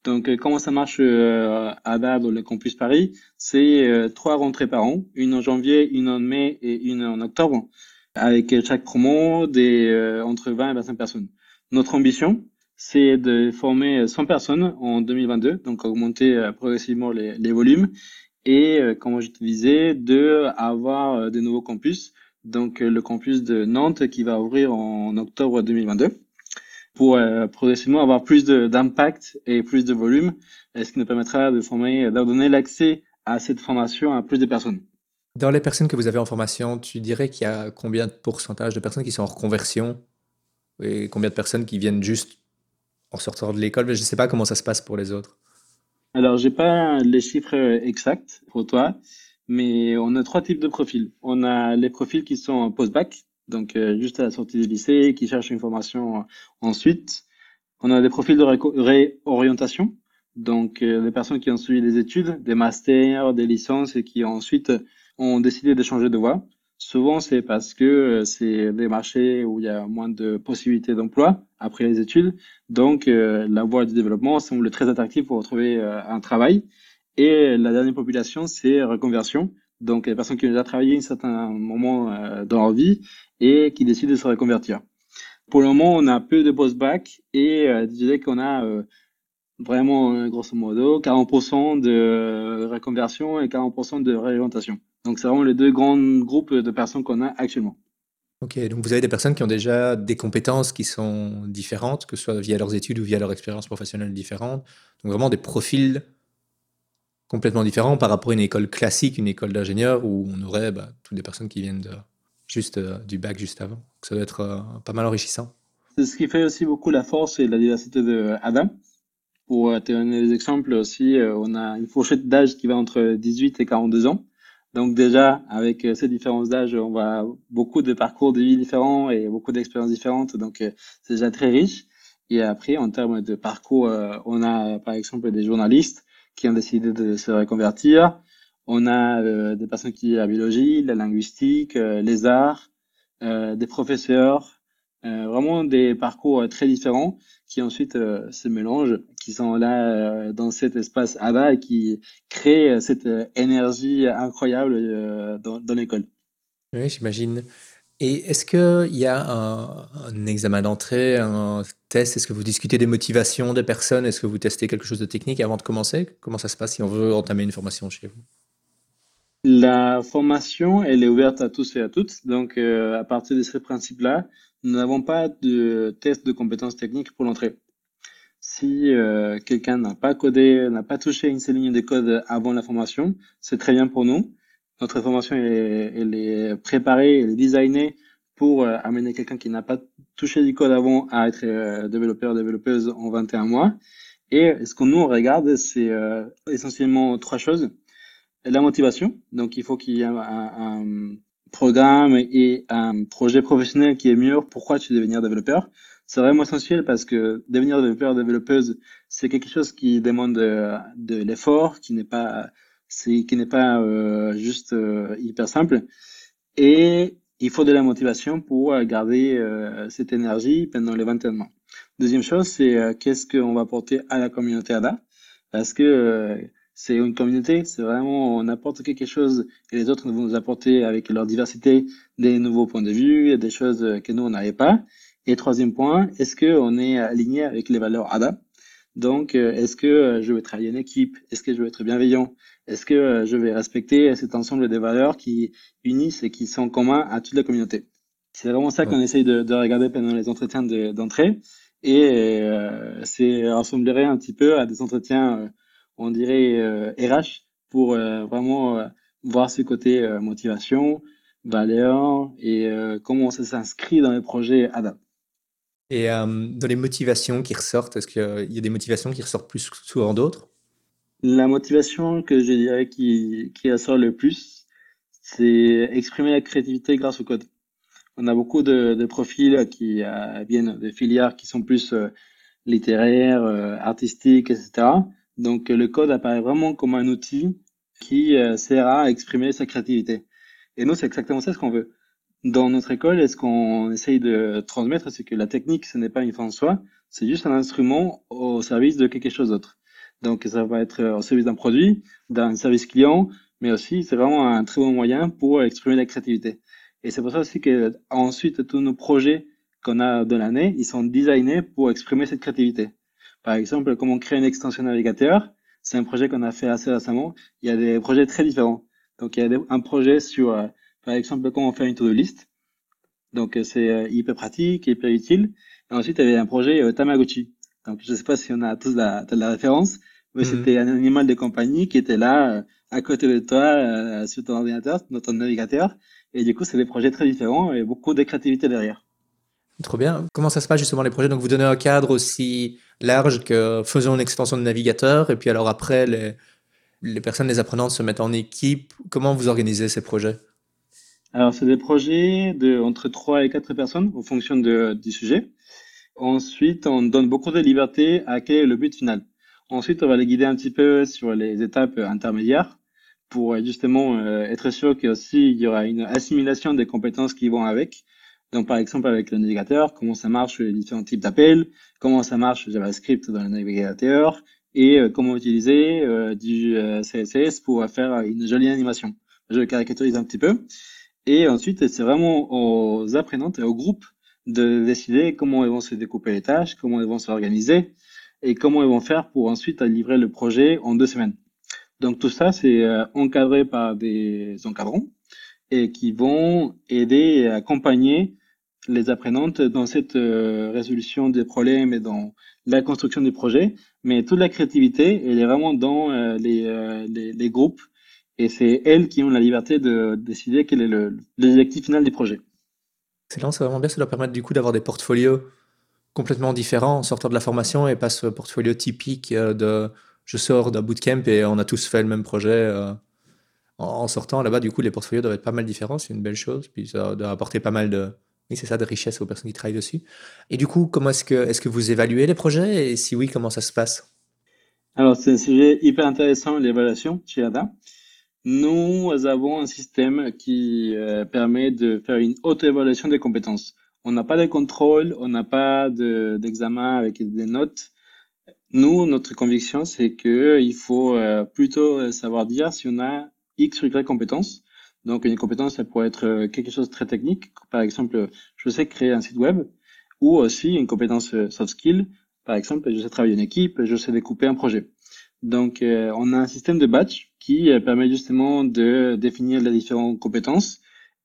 Donc, euh, comment ça marche euh, à dans le campus Paris? C'est euh, trois rentrées par an, une en janvier, une en mai et une en octobre, avec chaque promo des entre 20 et 25 personnes. Notre ambition, c'est de former 100 personnes en 2022, donc augmenter progressivement les volumes et, euh, comme je te disais, de avoir euh, de nouveaux campus. Donc, le campus de Nantes qui va ouvrir en octobre 2022 pour progressivement avoir plus d'impact et plus de volume, ce qui nous permettra de former, de donner l'accès à cette formation à plus de personnes. Dans les personnes que vous avez en formation, tu dirais qu'il y a combien de pourcentage de personnes qui sont en reconversion et combien de personnes qui viennent juste en sortant de l'école? Je ne sais pas comment ça se passe pour les autres. Alors, j'ai pas les chiffres exacts pour toi, mais on a trois types de profils. On a les profils qui sont post-bac, donc euh, juste à la sortie du lycée, qui cherchent une formation ensuite. On a des profils de réorientation, donc euh, des personnes qui ont suivi des études, des masters, des licences et qui ensuite ont décidé de changer de voie. Souvent, c'est parce que euh, c'est des marchés où il y a moins de possibilités d'emploi après les études. Donc, euh, la voie du développement semble très attractive pour retrouver euh, un travail. Et la dernière population, c'est reconversion. Donc, les personnes qui ont déjà travaillé un certain moment dans leur vie et qui décident de se reconvertir. Pour le moment, on a peu de post-bac et je dirais qu'on a vraiment, grosso modo, 40% de reconversion et 40% de réorientation. Donc, c'est vraiment les deux grands groupes de personnes qu'on a actuellement. Ok, donc vous avez des personnes qui ont déjà des compétences qui sont différentes, que ce soit via leurs études ou via leur expérience professionnelle différente. Donc vraiment des profils complètement différents par rapport à une école classique, une école d'ingénieur où on aurait bah, toutes des personnes qui viennent de, juste euh, du bac juste avant. ça doit être euh, pas mal enrichissant. C'est ce qui fait aussi beaucoup la force et la diversité de Adam. Pour te donner des exemples aussi, euh, on a une fourchette d'âge qui va entre 18 et 42 ans. Donc déjà, avec euh, ces différences d'âge, on voit beaucoup de parcours de vie différents et beaucoup d'expériences différentes. Donc euh, c'est déjà très riche. Et après, en termes de parcours, euh, on a par exemple des journalistes qui ont décidé de se reconvertir. On a des personnes qui la biologie, la linguistique, les arts, des professeurs, vraiment des parcours très différents qui ensuite euh, se mélangent, qui sont là euh, dans cet espace ABA et qui créent euh, cette énergie incroyable dans, dans l'école. Oui, j'imagine. Et est-ce qu'il y a un, un examen d'entrée, un test? Est-ce que vous discutez des motivations des personnes? Est-ce que vous testez quelque chose de technique avant de commencer? Comment ça se passe si on veut entamer une formation chez vous? La formation, elle est ouverte à tous et à toutes. Donc, à partir de ce principe-là, nous n'avons pas de test de compétences techniques pour l'entrée. Si euh, quelqu'un n'a pas codé, n'a pas touché une seule ligne de code avant la formation, c'est très bien pour nous. Notre formation est, elle est préparée, elle est designée pour euh, amener quelqu'un qui n'a pas touché du code avant à être euh, développeur, développeuse en 21 mois. Et ce qu'on nous regarde, c'est essentiellement trois choses. La motivation, donc il faut qu'il y ait un programme et un projet professionnel qui est mieux, pourquoi tu veux devenir développeur? C'est vraiment essentiel parce que devenir développeur, développeuse, c'est quelque chose qui demande de, de l'effort, qui n'est pas, c'est qui n'est pas euh, juste euh, hyper simple. Et il faut de la motivation pour garder euh, cette énergie pendant les 21 mois. Deuxième chose, c'est euh, qu'est-ce qu'on va apporter à la communauté ADA Parce que c'est une communauté, c'est vraiment on apporte quelque chose et les autres vont nous apporter avec leur diversité des nouveaux points de vue, des choses que nous on n'avait pas. Et troisième point, est-ce que on est aligné avec les valeurs ADA Donc, euh, est-ce que euh, je vais travailler en équipe? Est-ce que je vais être bienveillant? Est-ce que euh, je vais respecter cet ensemble des valeurs qui unissent et qui sont communs à toute la communauté? C'est vraiment ça qu'on essaye de, de, regarder pendant les entretiens d'entrée. et c'est ressemblerait un petit peu à des entretiens on dirait RH euh, pour euh, vraiment euh, voir ce côté motivation, valeur et comment ça s'inscrit dans les projets ADAP. Et dans les motivations qui ressortent, est-ce qu'il y a des motivations qui ressortent plus souvent d'autres? La motivation que je dirais qui, qui ressort le plus, c'est exprimer la créativité grâce au code. On a beaucoup de, profils qui viennent des filières qui sont plus littéraires, artistiques, etc. Donc, le code apparaît vraiment comme un outil qui euh, sert à exprimer sa créativité. Et nous, c'est exactement ça ce qu'on veut. Dans notre école, ce qu'on essaye de transmettre, c'est que la technique, ce n'est pas une fin en soi, c'est juste un instrument au service de quelque chose d'autre? Donc, ça va être au service d'un produit, d'un service client, mais aussi, c'est vraiment un très bon moyen pour exprimer la créativité. Et c'est pour ça aussi que ensuite, tous nos projets qu'on a de l'année, ils sont designés pour exprimer cette créativité. Par exemple, comment créer une extension navigateur. c'est un projet qu'on a fait assez récemment. Il y a des projets très différents. Donc, il y a un projet sur, euh, par exemple, comment faire une to-do list. Donc, euh, c'est euh, hyper pratique, hyper utile. Et ensuite, il y avait un projet Tamagotchi. Donc, je ne sais pas si on a tous la, la référence, mais mhm. c'était un animal de compagnie qui était là, à côté de toi, sur ton ordinateur, dans ton navigateur. Et du coup, c'est des projets très différents et beaucoup de créativité derrière. Trop bien. Comment ça se passe justement les projets? Donc vous donnez un cadre aussi large que faisons une extension de navigateur et puis alors après les, les personnes, les apprenants se mettent en équipe. Comment vous organisez ces projets? Alors c'est des projets de entre 3 et 4 personnes en fonction de, du sujet. Ensuite, on donne beaucoup de liberté à quel est le but final. Ensuite, on va les guider un petit peu sur les étapes intermédiaires pour justement euh, être sûr qu'il y aura une assimilation des compétences qui vont avec donc, par exemple, avec le navigateur, comment ça marche les différents types d'appels, comment ça marche JavaScript dans le navigateur, et euh, comment utiliser euh, du euh, CSS pour faire une jolie animation. Je caricaturise un petit peu. Et ensuite, c'est vraiment aux apprenantes et au groupe de décider comment ils vont se découper les tâches, comment ils vont s'organiser, et comment ils vont faire pour ensuite livrer le projet en deux semaines. Donc tout ça, c'est encadré par des encadrants et qui vont aider et accompagner les apprenantes dans cette euh, résolution des problèmes et dans la construction des projets. Mais toute la créativité, elle est vraiment dans euh, euh, les, les, groupes et c'est elles qui ont la liberté de décider quel est l'objectif final des projets. Excellent, c'est vraiment bien. Ça doit permettre du coup d'avoir des portfolios complètement différents en sortant de la formation et pas ce portfolio typique de je sors d'un bootcamp et on a tous fait le même projet en sortant. Là-bas, du coup, les portfolios doivent être pas mal différents. C'est une belle chose. Puis ça doit apporter pas mal de, oui, c'est ça, de richesse aux personnes qui travaillent dessus. Et du coup, comment est-ce que, est que vous évaluez les projets? Et si oui, comment ça se passe? Alors, c'est un sujet hyper intéressant, l'évaluation chez ADA. Nous avons un système qui euh, permet de faire une auto-évaluation des compétences. On n'a pas de contrôle, on n'a pas d'examen avec des notes. Nous, notre conviction, c'est qu'il faut euh, plutôt savoir dire si on a X ou Y compétences donc, une compétence, ça pourrait être euh, quelque chose de très technique. Par exemple, je sais créer un site web ou aussi une compétence euh, soft skill. Par exemple, je sais travailler en équipe, je sais découper un projet. Donc, euh, on a un système de batch qui permet justement de définir les différentes compétences.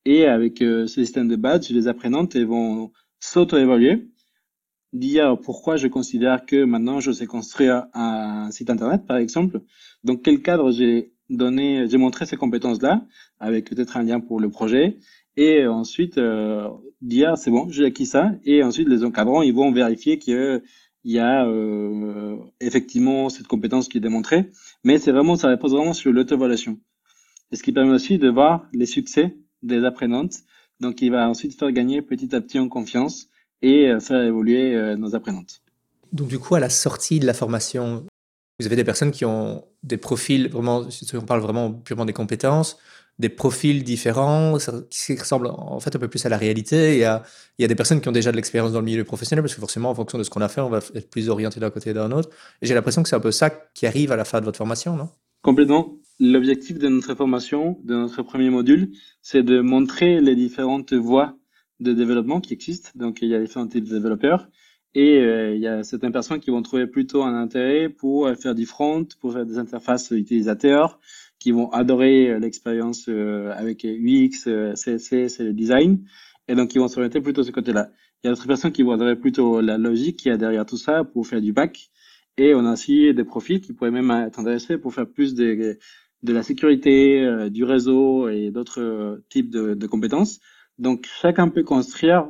Et avec ce système de batch, les apprenantes vont s'auto-évaluer, dire pourquoi je considère que maintenant je sais construire un site internet, par exemple. Donc, quel cadre j'ai donné, j'ai montré ces compétences-là avec peut-être un lien pour le projet et ensuite euh, dire c'est bon, j'ai acquis ça et ensuite les encadrants ils vont vérifier qu'il y a euh, effectivement cette compétence qui est démontrée, mais c'est vraiment ça repose vraiment sur l'auto-évaluation. Et ce qui permet aussi de voir les succès des apprenantes, donc il va ensuite faire gagner petit à petit en confiance et euh, faire évoluer nos apprenantes. Donc du coup, à la sortie de la formation, vous avez des personnes qui ont des profils vraiment, si on parle vraiment purement des compétences, des profils différents, qui ressemblent en fait un peu plus à la réalité. Il y a, il y a des personnes qui ont déjà de l'expérience dans le milieu professionnel, parce que forcément, en fonction de ce qu'on a fait, on va être plus orienté d'un côté ou d'un autre. Et j'ai l'impression que c'est un peu ça qui arrive à la fin de votre formation, non? Complètement. L'objectif de notre formation, de notre premier module, c'est de montrer les différentes voies de développement qui existent. Donc, il y a différents types de développeurs. Et euh, il y a certaines personnes qui vont trouver plutôt un intérêt pour faire du front, pour faire des interfaces utilisateurs, qui vont adorer euh, l'expérience euh, avec UX, CSS et design, et donc ils vont s'orienter plutôt de ce côté-là. Il y a d'autres personnes qui vont adorer plutôt la logique qui y a derrière tout ça pour faire du back, et on a aussi des profils qui pourraient même être intéressés pour faire plus de, de la sécurité, du réseau et d'autres types de, de compétences. Donc chacun peut construire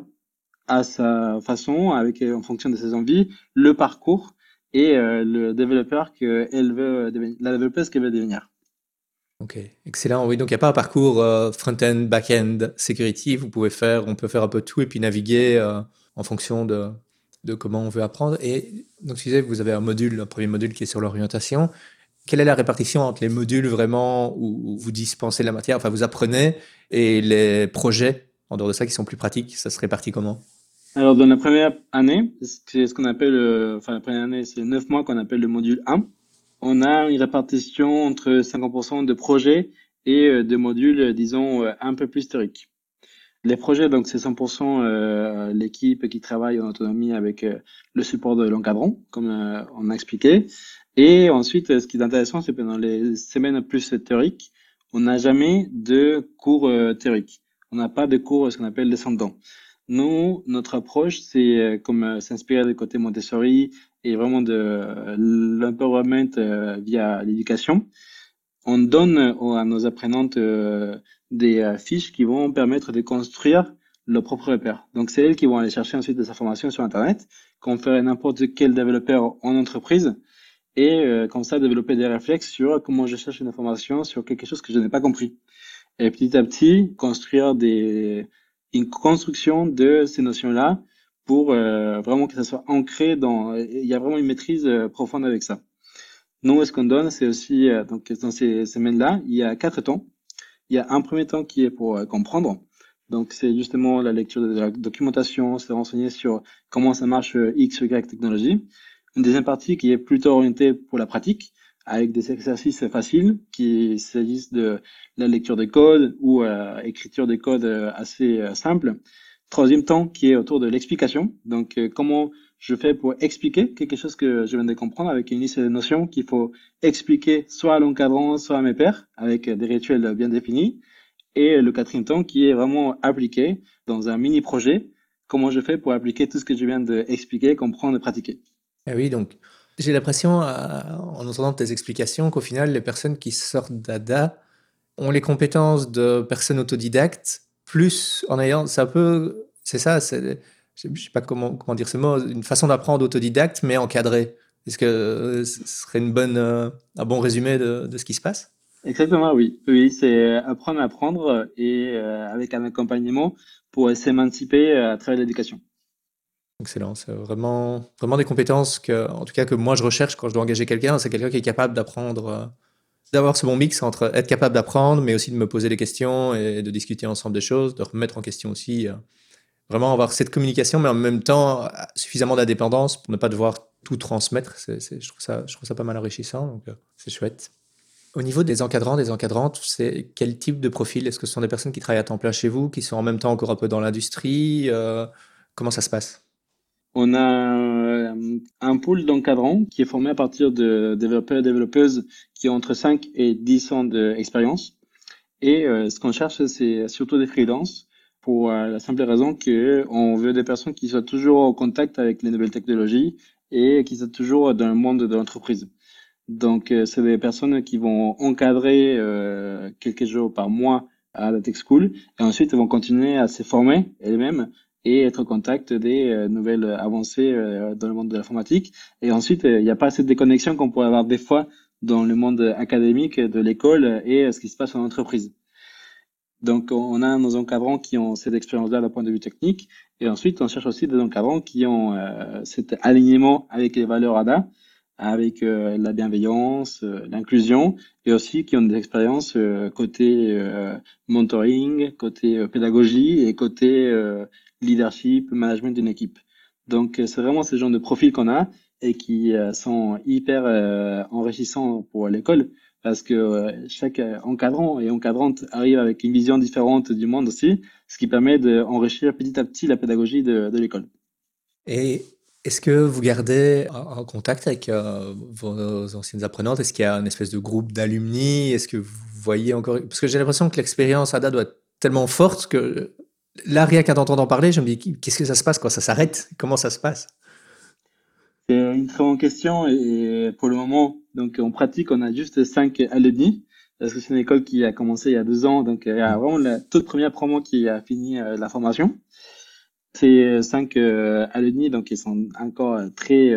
à sa façon, avec en fonction de ses envies, le parcours et euh, le développeur qu'elle veut devenir, la développeuse qu'elle veut devenir. Ok, excellent. Oui, donc il n'y a pas un parcours euh, front-end, back-end, security. Vous pouvez faire, on peut faire un peu tout et puis naviguer euh, en fonction de, comment on veut apprendre. Et donc, tu vous avez un module, un premier module qui est sur l'orientation. Quelle est la répartition entre les modules vraiment où vous dispensez la matière, enfin vous apprenez, et les projets en dehors de ça qui sont plus pratiques Ça se répartit comment? Alors, dans la première année, c'est ce qu'on appelle, euh, enfin, la première année, c'est neuf mois qu'on appelle le module 1. On a une répartition entre 50% de projets et euh, de modules, disons, euh, un peu plus théoriques. Les projets, donc, c'est 100% l'équipe qui travaille en autonomie avec le support de l'encadrant, comme on a expliqué. Et ensuite, ce qui est intéressant, c'est que dans les semaines plus théoriques, on n'a jamais de cours théoriques. On n'a pas de cours, ce qu'on appelle descendants. Nous, notre approche, c'est euh, comme euh, s'inspirer du côté Montessori et vraiment de l'empowerment via l'éducation. On donne à nos apprenantes des fiches qui vont permettre de construire leur propre repère. Donc, c'est elles qui vont aller chercher ensuite des informations sur Internet, qu'on ferait n'importe quel développeur en entreprise et euh, comme ça développer des réflexes sur comment je cherche une information sur quelque chose que je n'ai pas compris. Et petit à petit, construire des, une construction de ces notions-là pour euh, vraiment que ça soit ancré dans... Il y a vraiment une maîtrise euh, profonde avec ça. Nous, ce qu'on donne, c'est aussi, donc dans ces semaines-là, il y a quatre temps. Il y a un premier temps qui est pour comprendre. Donc, c'est justement la lecture de la documentation, se renseigner sur comment ça marche X, Y technologie. Une deuxième partie qui est plutôt orientée pour la pratique, avec des exercices faciles, qui s'agissent de la lecture des codes ou euh, écriture des codes euh, assez euh, simples. Troisième temps qui est autour de l'explication. Donc, euh, comment je fais pour expliquer quelque chose que je viens de comprendre avec une liste de notions qu'il faut expliquer soit à l'encadrant, soit à mes pairs, avec des rituels bien définis. Et le quatrième temps qui est vraiment appliqué dans un mini projet. Comment je fais pour appliquer tout ce que je viens d'expliquer, comprendre et pratiquer. Ah oui, donc j'ai l'impression, euh, en entendant tes explications, qu'au final, les personnes qui sortent d'ADA ont les compétences de personnes autodidactes, plus en ayant, c'est un c'est ça, c'est, je ne sais pas comment, comment dire ce mot, une façon d'apprendre autodidacte, mais encadrée. Est-ce que euh, ce serait une bonne, euh, un bon résumé de, de ce qui se passe? Exactement, oui. Oui, c'est apprendre à apprendre et avec un accompagnement pour s'émanciper à travers l'éducation. Excellent, c'est vraiment, vraiment des compétences que, en tout cas, que moi je recherche quand je dois engager quelqu'un. C'est quelqu'un qui est capable d'apprendre, euh, d'avoir ce bon mix entre être capable d'apprendre, mais aussi de me poser des questions et de discuter ensemble des choses, de remettre en question aussi. Euh, vraiment avoir cette communication, mais en même temps euh, suffisamment d'indépendance pour ne pas devoir tout transmettre. je, trouve ça, je trouve ça pas mal enrichissant, donc c'est chouette. Au niveau des encadrants, des encadrantes, c'est quel type de profil? Est-ce que ce sont des personnes qui travaillent à temps plein chez vous, qui sont en même temps encore un peu dans l'industrie Comment ça se passe? On a euh, un pool d'encadrants qui est formé à partir de développeurs et développeuses qui ont entre 5 et 10 ans d'expérience. Et euh, ce qu'on cherche, c'est surtout des freelances pour euh, la simple raison qu'on veut des personnes qui soient toujours en contact avec les nouvelles technologies et qui soient toujours dans le monde de l'entreprise. Donc, c'est des personnes qui vont encadrer quelques jours par mois à la Tech School et ensuite vont continuer à se former elles-mêmes et être en contact des euh, nouvelles avancées euh, dans le monde de l'informatique. Et ensuite, euh, il n'y a pas cette déconnexion qu'on pourrait avoir des fois dans le monde académique de l'école et ce qui se passe en entreprise. Donc, on a nos encadrants qui ont cette expérience-là d'un point de vue technique. Et ensuite, on cherche aussi des encadrants qui ont cet alignement avec les valeurs ADA, avec la bienveillance, l'inclusion, et aussi qui ont des expériences côté mentoring, côté pédagogie et côté leadership, management d'une équipe. Donc, euh, c'est vraiment ce genre de profil qu'on a et qui euh, sont hyper euh, enrichissants pour l'école parce que chaque encadrant et encadrante arrive avec une vision différente du monde aussi, ce qui permet d'enrichir petit à petit la pédagogie de, l'école. Et est-ce que vous gardez en contact avec vos anciennes apprenantes? Est-ce qu'il y a une espèce de groupe d'alumni? Est-ce que vous voyez encore? Parce que j'ai l'impression que l'expérience ADA doit être tellement forte que là, rien qu'à t'entendre parler, je me dis, qu'est-ce que ça se passe quand ça s'arrête? Comment ça se passe? C'est une très bonne question et pour le moment, donc en pratique, on a juste 5 alumni parce que c'est une école qui a commencé il y a deux ans, donc il y a vraiment la toute première promo qui a fini euh, la formation. C'est 5 euh, alumni, donc ils sont encore euh, très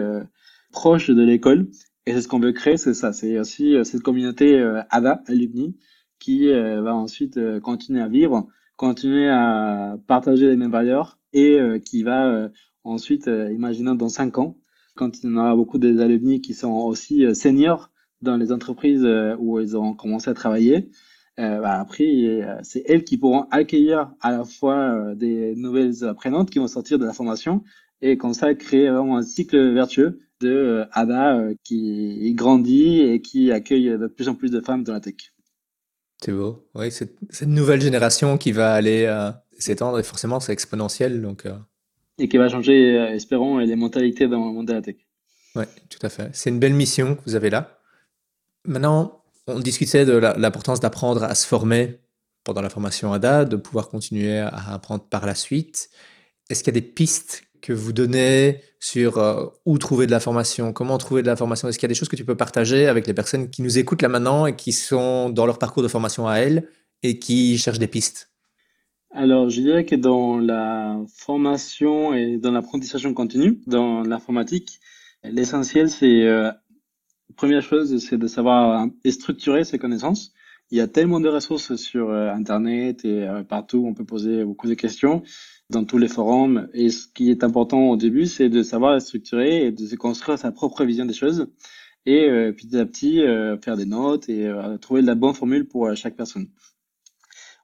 proches de l'école. Et c'est ce qu'on veut créer, c'est ça, c'est aussi cette communauté ADA, alumni, qui va ensuite continuer à vivre continuer à partager les mêmes valeurs et euh, qui va euh, ensuite, euh, imaginons dans cinq ans, quand il y aura beaucoup des alumni qui sont aussi seniors dans les entreprises où ils auront commencé à travailler, bah, après, c'est elles qui pourront accueillir à la fois des nouvelles apprenantes qui vont sortir de la formation et comme ça créer vraiment un cycle vertueux de ADA qui grandit et qui accueille de plus en plus de femmes dans la tech. C'est beau. Oui, cette nouvelle génération qui va aller euh, s'étendre et forcément c'est exponentiel. Donc, euh. Et qui va changer, euh, espérons, les mentalités dans le monde de la tech. Oui, tout à fait. C'est une belle mission que vous avez là. Maintenant, on discutait de l'importance d'apprendre à se former pendant la formation ADA, de pouvoir continuer à apprendre par la suite. Est-ce qu'il y a des pistes que vous donnez sur euh, où trouver de la formation, comment trouver de la formation Est-ce qu'il y a des choses que tu peux partager avec les personnes qui nous écoutent là maintenant et qui sont dans leur parcours de formation à elles et qui cherchent des pistes? Alors, je dirais que dans la formation et dans l'apprentissage continu, dans l'informatique, l'essentiel, c'est, euh, première chose, c'est de savoir structurer ses connaissances. Il y a tellement de ressources sur euh, Internet et partout, on peut poser beaucoup de questions dans tous les forums. Et ce qui est important au début, c'est de savoir structurer et de se construire sa propre vision des choses. Et euh, petit à petit, euh, faire des notes et euh, trouver la bonne formule pour chaque personne.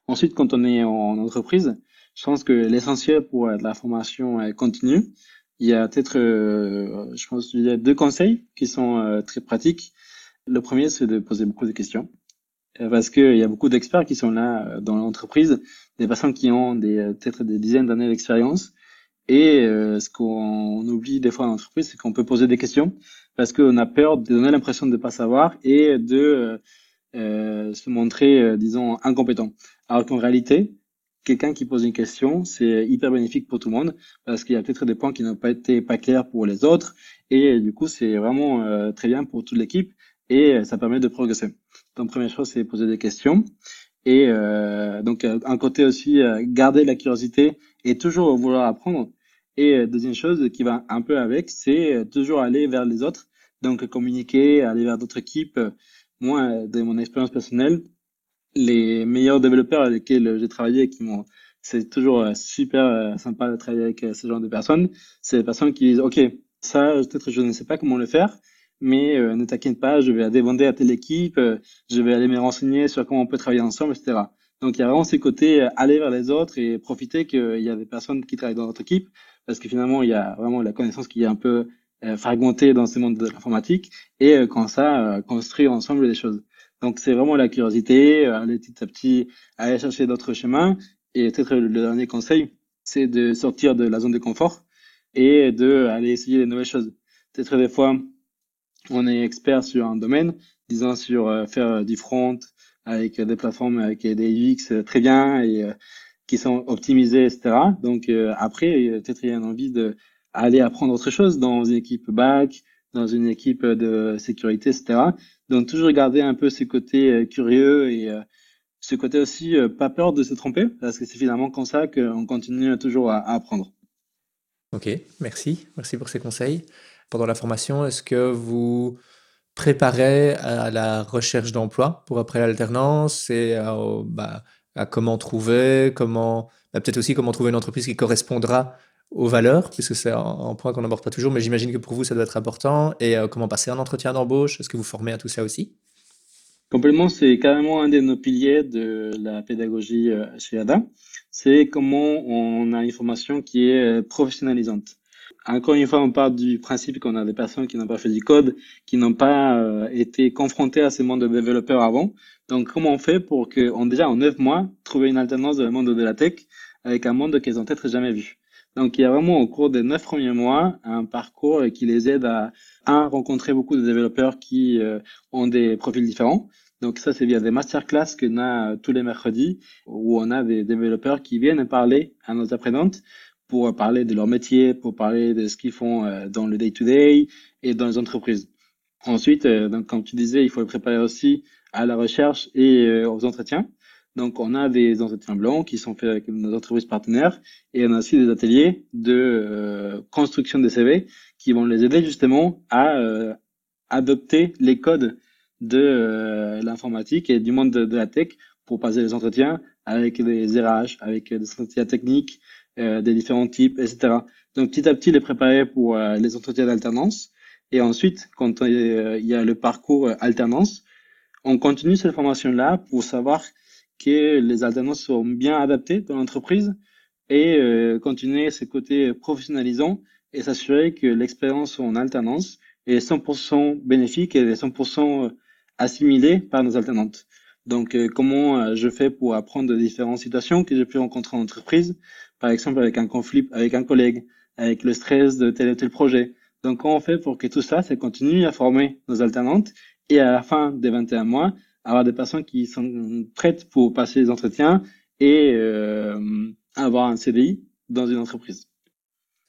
Ensuite, quand on est en entreprise, je pense que l'essentiel pour la formation continue, il y a peut-être, je pense, il y a deux conseils qui sont très pratiques. Le premier, c'est de poser beaucoup de questions parce qu'il y a beaucoup d'experts qui sont là dans l'entreprise des personnes qui ont des euh, peut-être des dizaines d'années d'expérience. Et euh, ce qu'on oublie des fois en entreprise, c'est qu'on peut poser des questions parce qu'on a peur de donner l'impression de ne pas savoir et de euh, euh se montrer, disons, incompétent. Alors qu'en réalité, quelqu'un qui pose une question, c'est hyper bénéfique pour tout le monde parce qu'il y a peut-être des points qui n'ont pas été pas clairs pour les autres et du coup, c'est vraiment très bien pour toute l'équipe et ça permet de progresser. Donc, première chose, c'est poser des questions. Et euh, donc, euh, un côté aussi, euh, garder la curiosité et toujours vouloir apprendre. Et deuxième chose qui va un peu avec, c'est toujours aller vers les autres. Donc, communiquer, aller vers d'autres équipes. Moi, de mon expérience personnelle, les meilleurs développeurs avec lesquels j'ai travaillé, qui m'ont, c'est toujours super sympa de travailler avec ce genre de personnes. C'est des personnes qui disent, OK, ça, peut-être je ne sais pas comment le faire, mais euh, ne t'inquiète pas, je vais demander à telle équipe, euh, je vais aller me renseigner sur comment on peut travailler ensemble, etc. Donc il y a vraiment ces côtés euh, aller vers les autres et profiter qu'il y a des personnes qui travaillent dans notre équipe, parce que finalement il y a vraiment la connaissance qui est un peu fragmentée dans ce monde de l'informatique, et quand ça, construire ensemble des choses. Donc c'est vraiment la curiosité, aller petit à petit, aller chercher d'autres chemins, et peut-être le dernier conseil, c'est de sortir de la zone de confort et de aller essayer des nouvelles choses. Peut-être des fois, on est expert sur un domaine, disons sur euh, faire du front avec des plateformes avec des UX euh, très bien et euh, qui sont optimisées, etc. Donc après, peut-être il y a une envie de aller apprendre autre chose dans une équipe back, dans une équipe de sécurité, etc. Donc toujours garder un peu ce côté curieux et ce côté aussi pas peur de se tromper, parce que c'est finalement comme ça qu'on continue toujours à apprendre. Ok, merci, merci pour ces conseils pendant la formation Est-ce que vous préparez à la recherche d'emploi pour après l'alternance et à, bah, comment trouver, comment, bah, peut-être aussi comment trouver une entreprise qui correspondra aux valeurs, puisque c'est un, point qu'on n'aborde pas toujours, mais j'imagine que pour vous, ça doit être important. Et euh, comment passer un entretien d'embauche? Est-ce que vous formez à tout ça aussi? Complètement, c'est carrément un de nos piliers de la pédagogie euh, chez ADA. C'est comment on a une formation qui est euh, professionnalisante encore une fois, on parle du principe qu'on a des personnes qui n'ont pas fait du code, qui n'ont pas euh, été confrontées à ce monde de développeurs avant. Donc, comment on fait pour que, on, déjà en neuf mois, trouver une alternance dans le monde de la tech avec un monde qu'ils ont peut-être jamais vu? Donc, il y a vraiment au cours des neuf premiers mois un parcours qui les aide à, rencontrer beaucoup de développeurs qui euh, ont des profils différents. Donc ça, c'est via des masterclass qu'on a tous les mercredis, où on a des développeurs qui viennent parler à nos apprenantes pour parler de leur métier, pour parler de ce qu'ils font euh, dans le day-to-day et dans les entreprises. Ensuite, euh, donc, comme tu disais, il faut le préparer aussi à la recherche et euh, aux entretiens. Donc, on a des entretiens blancs qui sont faits avec nos entreprises partenaires et on a aussi des ateliers de construction des CV qui vont les aider justement à adopter les codes de l'informatique et du monde de, de, la tech pour passer les entretiens avec des RH, avec des entretiens techniques, euh, des différents types, etc. Donc petit à petit, les préparer pour euh, les entretiens d'alternance. Et ensuite, quand euh, il y a le parcours alternance, on continue cette formation-là pour savoir que les alternances sont bien adaptées dans l'entreprise et continuer ce côté professionnalisant et s'assurer que l'expérience en alternance est 100% bénéfique et est 100% assimilée par nos alternantes. Donc, comment je fais pour apprendre de différentes situations que j'ai pu rencontrer en entreprise par exemple avec un conflit avec un collègue, avec le stress de tel ou tel projet. Donc, comment on fait pour que tout ça, ça continue à former nos alternantes et à la fin des 21 mois, avoir des personnes qui sont prêtes pour passer les entretiens et euh, avoir un CDI dans une entreprise?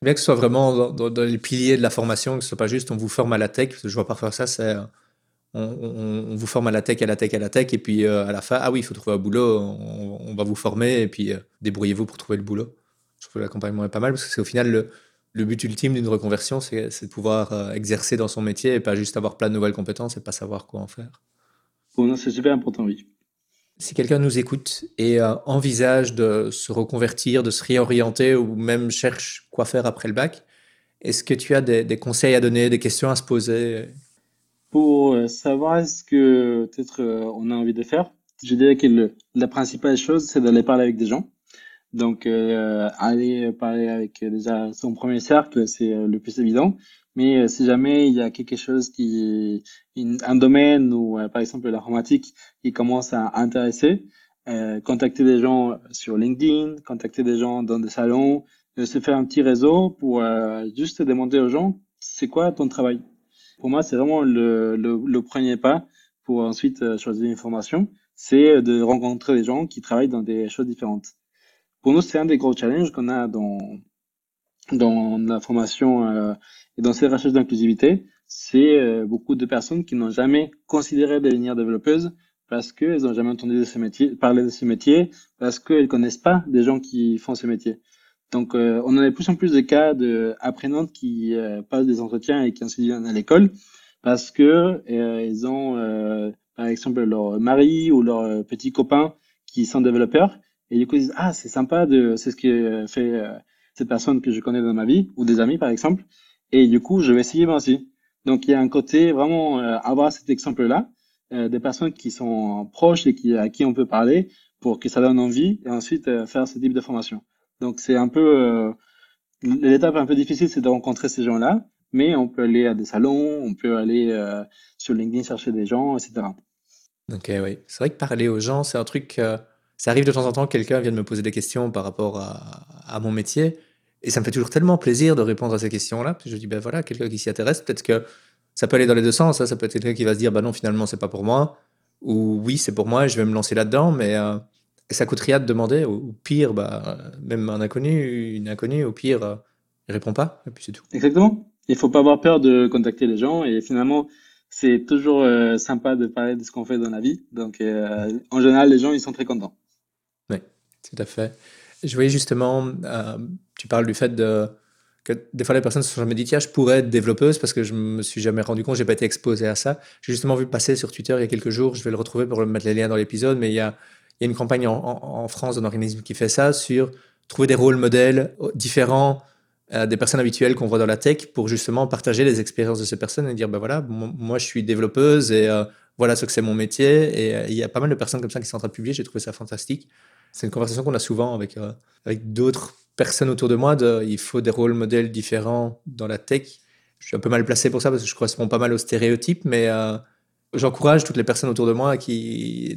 Bien que ce soit vraiment dans, les piliers de la formation, que ce soit pas juste on vous forme à la tech, parce que je vois parfois ça, c'est on, vous forme à la tech, à la tech, à la tech, et puis euh, à la fin, ah oui, il faut trouver un boulot, on, va vous former, et puis euh, débrouillez-vous pour trouver le boulot. Je trouve que l'accompagnement est pas mal, parce que c'est au final le, le but ultime d'une reconversion, c'est de pouvoir euh, exercer dans son métier et pas juste avoir plein de nouvelles compétences et pas savoir quoi en faire. Bon, c'est super important, oui. Si quelqu'un nous écoute et envisage de se reconvertir, de se réorienter ou même cherche quoi faire après le bac, est-ce que tu as des, conseils à donner, des questions à se poser? Pour euh, savoir ce que peut-être on a envie de faire, je dirais que la principale chose, c'est d'aller parler avec des gens donc, euh, aller parler avec euh, déjà son premier cercle, c'est euh, le plus évident. Mais si jamais il y a quelque chose qui, un domaine ou par exemple l'informatique qui commence à intéresser, contacter des gens sur LinkedIn, contacter des gens dans des salons, se faire un petit réseau pour juste demander aux gens c'est quoi ton travail? Pour moi, c'est vraiment le, le, le, premier pas pour ensuite choisir une formation, c'est de rencontrer des gens qui travaillent dans des choses différentes. Pour nous, c'est un des gros challenges qu'on a dans, dans la formation euh, et dans ces recherches d'inclusivité. C'est euh, beaucoup de personnes qui n'ont jamais considéré devenir développeuses parce qu'elles n'ont jamais entendu parler de ce métier, parce qu'elles connaissent pas des gens qui font ce métier. Donc, euh, on a de plus en plus de cas d'apprenantes qui passent des entretiens et qui ensuite viennent à l'école parce que ils ont, par exemple, leur mari ou leur petit copain qui sont développeurs et du coup, ils disent, ah, c'est sympa de, c'est ce que fait euh, cette personne que je connais dans ma vie, ou des amis, par exemple. Et du coup, je vais essayer moi aussi. Donc, il y a un côté vraiment euh, avoir cet exemple-là, euh, des personnes qui sont proches et qui, à qui on peut parler pour que ça donne envie et ensuite euh, faire ce type de formation. Donc, c'est un peu, l'étape un peu difficile, c'est de rencontrer ces gens-là, mais on peut aller à des salons, on peut aller sur LinkedIn chercher des gens, etc. Ok, oui. C'est vrai que parler aux gens, c'est un truc ça arrive de temps en temps que quelqu'un vienne me poser des questions par rapport à, mon métier. Et ça me fait toujours tellement plaisir de répondre à ces questions-là. Puis je dis, ben voilà, quelqu'un qui s'y intéresse, peut-être que ça peut aller dans les deux sens. Hein. Ça peut être quelqu'un qui va se dire, ben non, finalement, c'est pas pour moi. Ou oui, c'est pour moi et je vais me lancer là-dedans. Mais euh, ça coûte rien de demander. Ou, pire, bah, même un inconnu, une inconnue, au pire, euh, il répond pas. Et puis c'est tout. Exactement. Il faut pas avoir peur de contacter les gens. Et finalement, c'est toujours euh, sympa de parler de ce qu'on fait dans la vie. Donc, en général, les gens, ils sont très contents. Tout à fait. Je voyais justement, euh, tu parles du fait de, que des fois les personnes se sont jamais dit tiens je pourrais être développeuse parce que je me suis jamais rendu compte, j'ai pas été exposé à ça. J'ai justement vu passer sur Twitter il y a quelques jours, je vais le retrouver pour mettre les liens dans l'épisode, mais il y a, il y a une campagne en, France d'un organisme qui fait ça sur trouver des rôles modèles différents euh, des personnes habituelles qu'on voit dans la tech pour justement partager les expériences de ces personnes et dire ben voilà moi je suis développeuse et euh, voilà ce que c'est mon métier et il y a pas mal de personnes comme ça qui sont en train de publier, j'ai trouvé ça fantastique. C'est une conversation qu'on a souvent avec, euh, avec d'autres personnes autour de moi. Il faut des rôles modèles différents dans la tech. Je suis un peu mal placé pour ça parce que je correspond pas mal aux stéréotypes, mais euh, j'encourage toutes les personnes autour de moi qui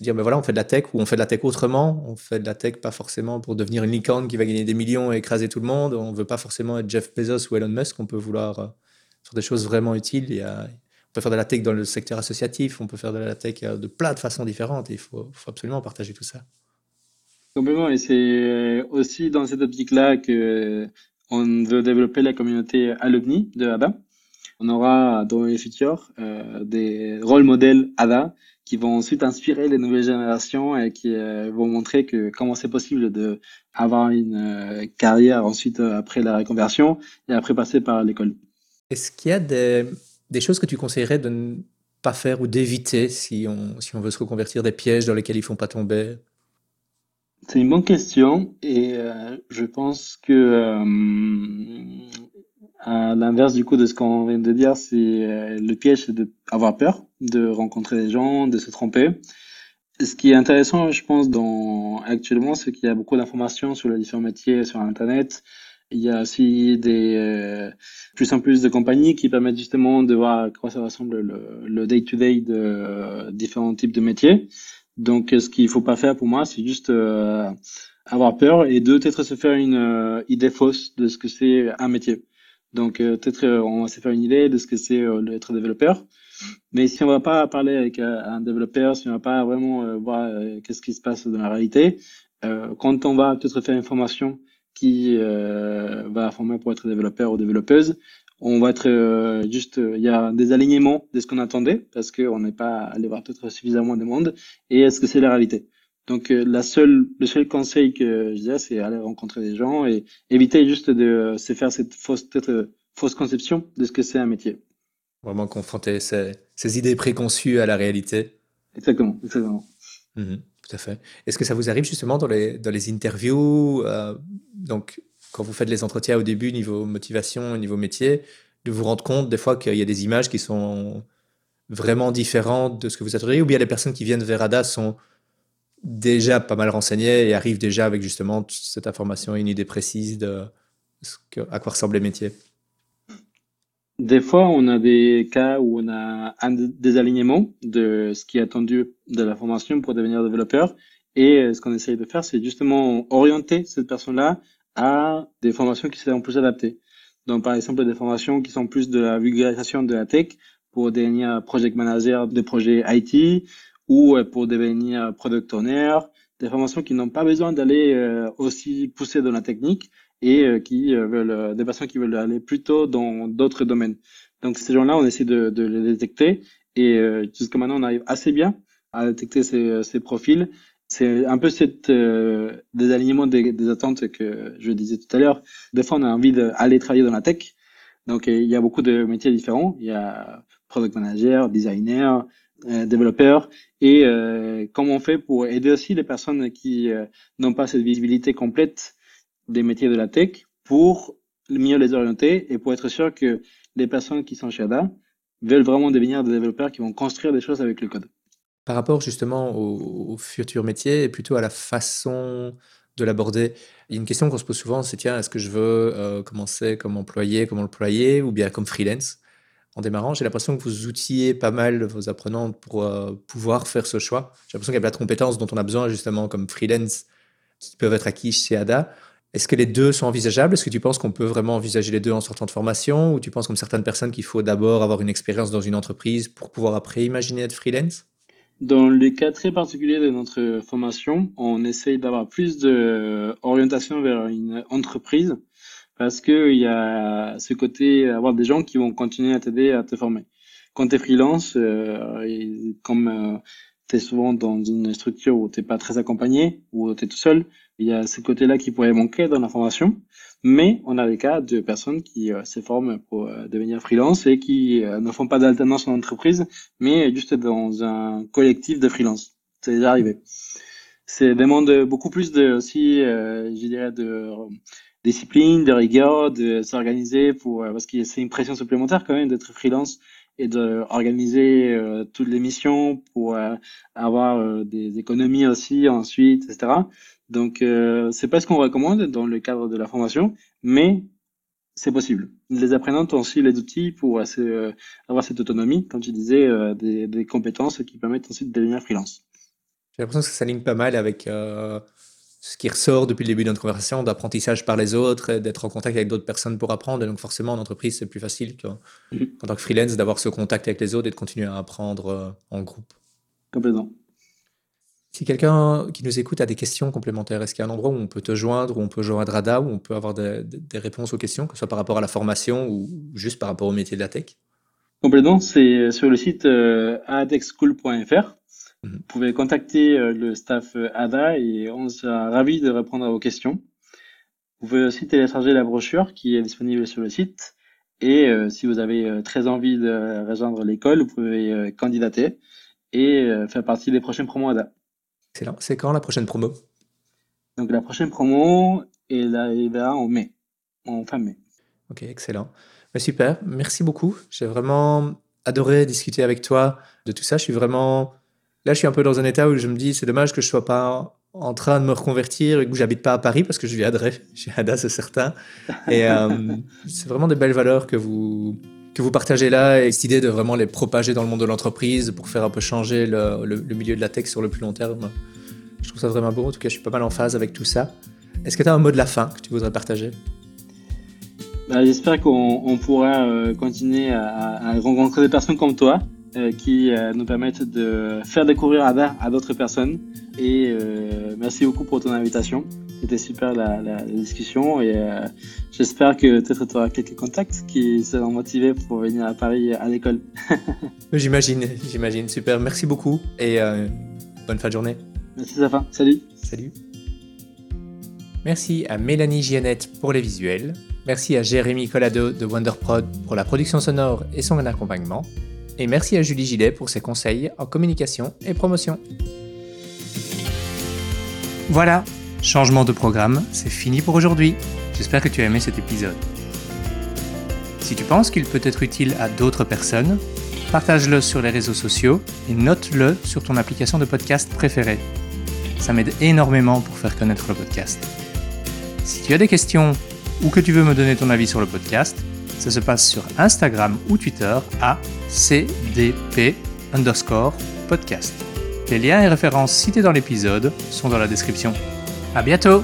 dire ben voilà on fait de la tech ou on fait de la tech autrement. On fait de la tech pas forcément pour devenir une licorne qui va gagner des millions et écraser tout le monde. On veut pas forcément être Jeff Bezos ou Elon Musk. On peut vouloir euh, faire des choses vraiment utiles. Il y a, on peut faire de la tech dans le secteur associatif, on peut faire de la tech euh, de plein de façons différentes et il faut, absolument partager tout ça. Complètement, et c'est euh, aussi dans cette optique-là que on veut développer la communauté alumni de ADA. On aura dans les futurs des rôles modèles ADA qui vont ensuite inspirer les nouvelles générations et qui vont montrer que comment c'est possible de avoir une carrière ensuite après la reconversion et après passer par l'école. Est-ce qu'il y a des, des choses que tu conseillerais de ne pas faire ou d'éviter si on, si on veut se reconvertir, des pièges dans lesquels il ne faut pas tomber? C'est une bonne question et euh, je pense que euh, à l'inverse du coup de ce qu'on vient de dire, c'est euh, le piège c'est d'avoir peur, de rencontrer des gens, de se tromper. Ce qui est intéressant, je pense, dans actuellement, c'est qu'il y a beaucoup d'informations sur les différents métiers sur Internet. Il y a aussi des euh, plus en plus de compagnies qui permettent justement de voir à quoi ça ressemble le day-to-day de euh, différents types de métiers. Donc, ce qu'il faut pas faire pour moi, c'est juste euh, avoir peur et de peut-être se faire une idée fausse de ce que c'est un métier. Donc peut-être on va se faire une idée de ce que c'est être développeur. Mais si on va pas parler avec un développeur, si on va pas vraiment voir qu'est-ce qui se passe dans la réalité, quand on va peut-être faire une formation qui va former pour être développeur ou développeuse, on va être euh, juste, euh, il y a des alignements de ce qu'on attendait parce qu'on n'est pas allé voir peut-être suffisamment de monde. Et est-ce que c'est la réalité? Donc euh, la seule, le seul conseil que je dirais, c'est aller rencontrer des gens et éviter juste de se faire cette fausse, fausse conception de ce que c'est un métier. Vraiment confronter ces, ces, idées préconçues à la réalité. Exactement, exactement. Mmh tout à fait. Est-ce que ça vous arrive justement dans les, dans les interviews donc quand vous faites les entretiens au début, niveau motivation, niveau métier, de vous rendre compte des fois qu'il y a des images qui sont vraiment différentes de ce que vous attendez, ou bien les personnes qui viennent vers ADA sont déjà pas mal renseignées et arrivent déjà avec justement cette information et une idée précise de ce que, à quoi ressemblent les métiers Des fois, on a des cas où on a un désalignement de ce qui est attendu de la formation pour devenir développeur. Et ce qu'on essaye de faire, c'est justement orienter cette personne-là à des formations qui seront plus adaptées. Donc, par exemple, des formations qui sont plus de la vulgarisation de la tech pour devenir project manager de projets IT ou euh, pour devenir product owner, des formations qui n'ont pas besoin d'aller euh, aussi pousser dans la technique et euh, qui veulent, des personnes qui veulent aller plutôt dans d'autres domaines. Donc, ces gens-là, on essaie de, de les détecter et jusqu'à maintenant, on arrive assez bien à détecter ces, ces profils c'est un peu cette euh, désalignement des, des, attentes que je disais tout à l'heure. Des fois, on a envie d'aller travailler dans la tech. Donc, il y a beaucoup de métiers différents. Il y a product manager, designer, euh, développeur. Et euh, comment on fait pour aider aussi les personnes qui euh, n'ont pas cette visibilité complète des métiers de la tech pour mieux les orienter et pour être sûr que les personnes qui sont chez ADA veulent vraiment devenir des développeurs qui vont construire des choses avec le code. Par rapport justement au, futur métier et plutôt à la façon de l'aborder, il y a une question qu'on se pose souvent, c'est tiens, est-ce que je veux euh, commencer comme employé, comme employé ou bien comme freelance? En démarrant, j'ai l'impression que vous outillez pas mal vos apprenants pour euh, pouvoir faire ce choix. J'ai l'impression qu'il y a plein de compétences dont on a besoin justement comme freelance qui peuvent être acquises chez ADA. Est-ce que les deux sont envisageables? Est-ce que tu penses qu'on peut vraiment envisager les deux en sortant de formation? Ou tu penses comme certaines personnes qu'il faut d'abord avoir une expérience dans une entreprise pour pouvoir après imaginer être freelance? Dans le cas très particulier de notre formation, on essaye d'avoir plus d'orientation vers une entreprise parce qu'il y a ce côté, avoir des gens qui vont continuer à t'aider à te former. Quand tu es freelance, euh, comme euh, tu souvent dans une structure où tu pas très accompagné, où tu es tout seul, il y a ce côté-là qui pourrait manquer dans la formation. Mais on a des cas de personnes qui euh, se forment pour euh, devenir freelance et qui euh, ne font pas d'alternance en entreprise, mais juste dans un collectif de freelance. C'est déjà arrivé. Ça demande beaucoup plus de aussi, je dirais, de discipline, de rigueur, de s'organiser pour parce que c'est une pression supplémentaire quand même d'être freelance et d'organiser toutes les missions pour avoir des économies aussi ensuite, etc. Donc, euh, c'est pas ce qu'on recommande dans le cadre de la formation, mais c'est possible. Les apprenants ont aussi les outils pour euh, avoir cette autonomie, comme tu disais, euh, des, des, compétences qui permettent ensuite de devenir freelance. J'ai l'impression que ça s'aligne pas mal avec euh, ce qui ressort depuis le début de notre conversation, d'apprentissage par les autres, d'être en contact avec d'autres personnes pour apprendre. Et donc forcément, en entreprise, c'est plus facile qu'en mm-hmm. tant que freelance d'avoir ce contact avec les autres et de continuer à apprendre en groupe. Complètement. Si quelqu'un qui nous écoute a des questions complémentaires, est-ce qu'il y a un endroit où on peut te joindre, où on peut joindre Ada, où on peut avoir des, réponses aux questions, que ce soit par rapport à la formation ou juste par rapport au métier de la tech? Complètement, c'est sur le site euh, adexschool.fr. Mhm. Vous pouvez contacter euh, le staff euh, ADA et on sera ravis de répondre à vos questions. Vous pouvez aussi télécharger la brochure qui est disponible sur le site. Et si vous avez très envie de rejoindre l'école, vous pouvez candidater et faire partie des prochains promos ADA. C'est quand la prochaine promo? Donc la prochaine promo est là, en mai, en fin mai. Ok, excellent. Bah, super, merci beaucoup. J'ai vraiment adoré discuter avec toi de tout ça. Je suis vraiment là, je suis un peu dans un état où je me dis c'est dommage que je sois pas en train de me reconvertir et que j'habite pas à Paris parce que je viendrai chez Ada, c'est certain. Et euh, c'est vraiment des belles valeurs que vous que vous partagez là et cette idée de vraiment les propager dans le monde de l'entreprise pour faire un peu changer le, le, milieu de la tech sur le plus long terme. Je trouve ça vraiment beau. En tout cas, je suis pas mal en phase avec tout ça. Est-ce que tu as un mot de la fin que tu voudrais partager? Bah, j'espère qu'on pourra euh, continuer à, rencontrer des personnes comme toi qui euh, nous permettent de faire découvrir Ada à d'autres personnes. Et merci beaucoup pour ton invitation. C'était super la, discussion et j'espère que peut-être tu auras quelques contacts qui seront motivés pour venir à Paris à l'école. j'imagine, j'imagine. Super. Merci beaucoup et bonne fin de journée. Merci Safa. Salut. Salut. Merci à Mélanie Giannette pour les visuels. Merci à Jérémy Collado de Wonderprod pour la production sonore et son accompagnement. Et merci à Julie Gillet pour ses conseils en communication et promotion. Voilà, changement de programme, c'est fini pour aujourd'hui. J'espère que tu as aimé cet épisode. Si tu penses qu'il peut être utile à d'autres personnes, partage-le sur les réseaux sociaux et note-le sur ton application de podcast préférée. Ça m'aide énormément pour faire connaître le podcast. Si tu as des questions ou que tu veux me donner ton avis sur le podcast, ça se passe sur Instagram ou Twitter à cdp underscore podcast. Les liens et références cités dans l'épisode sont dans la description. À bientôt!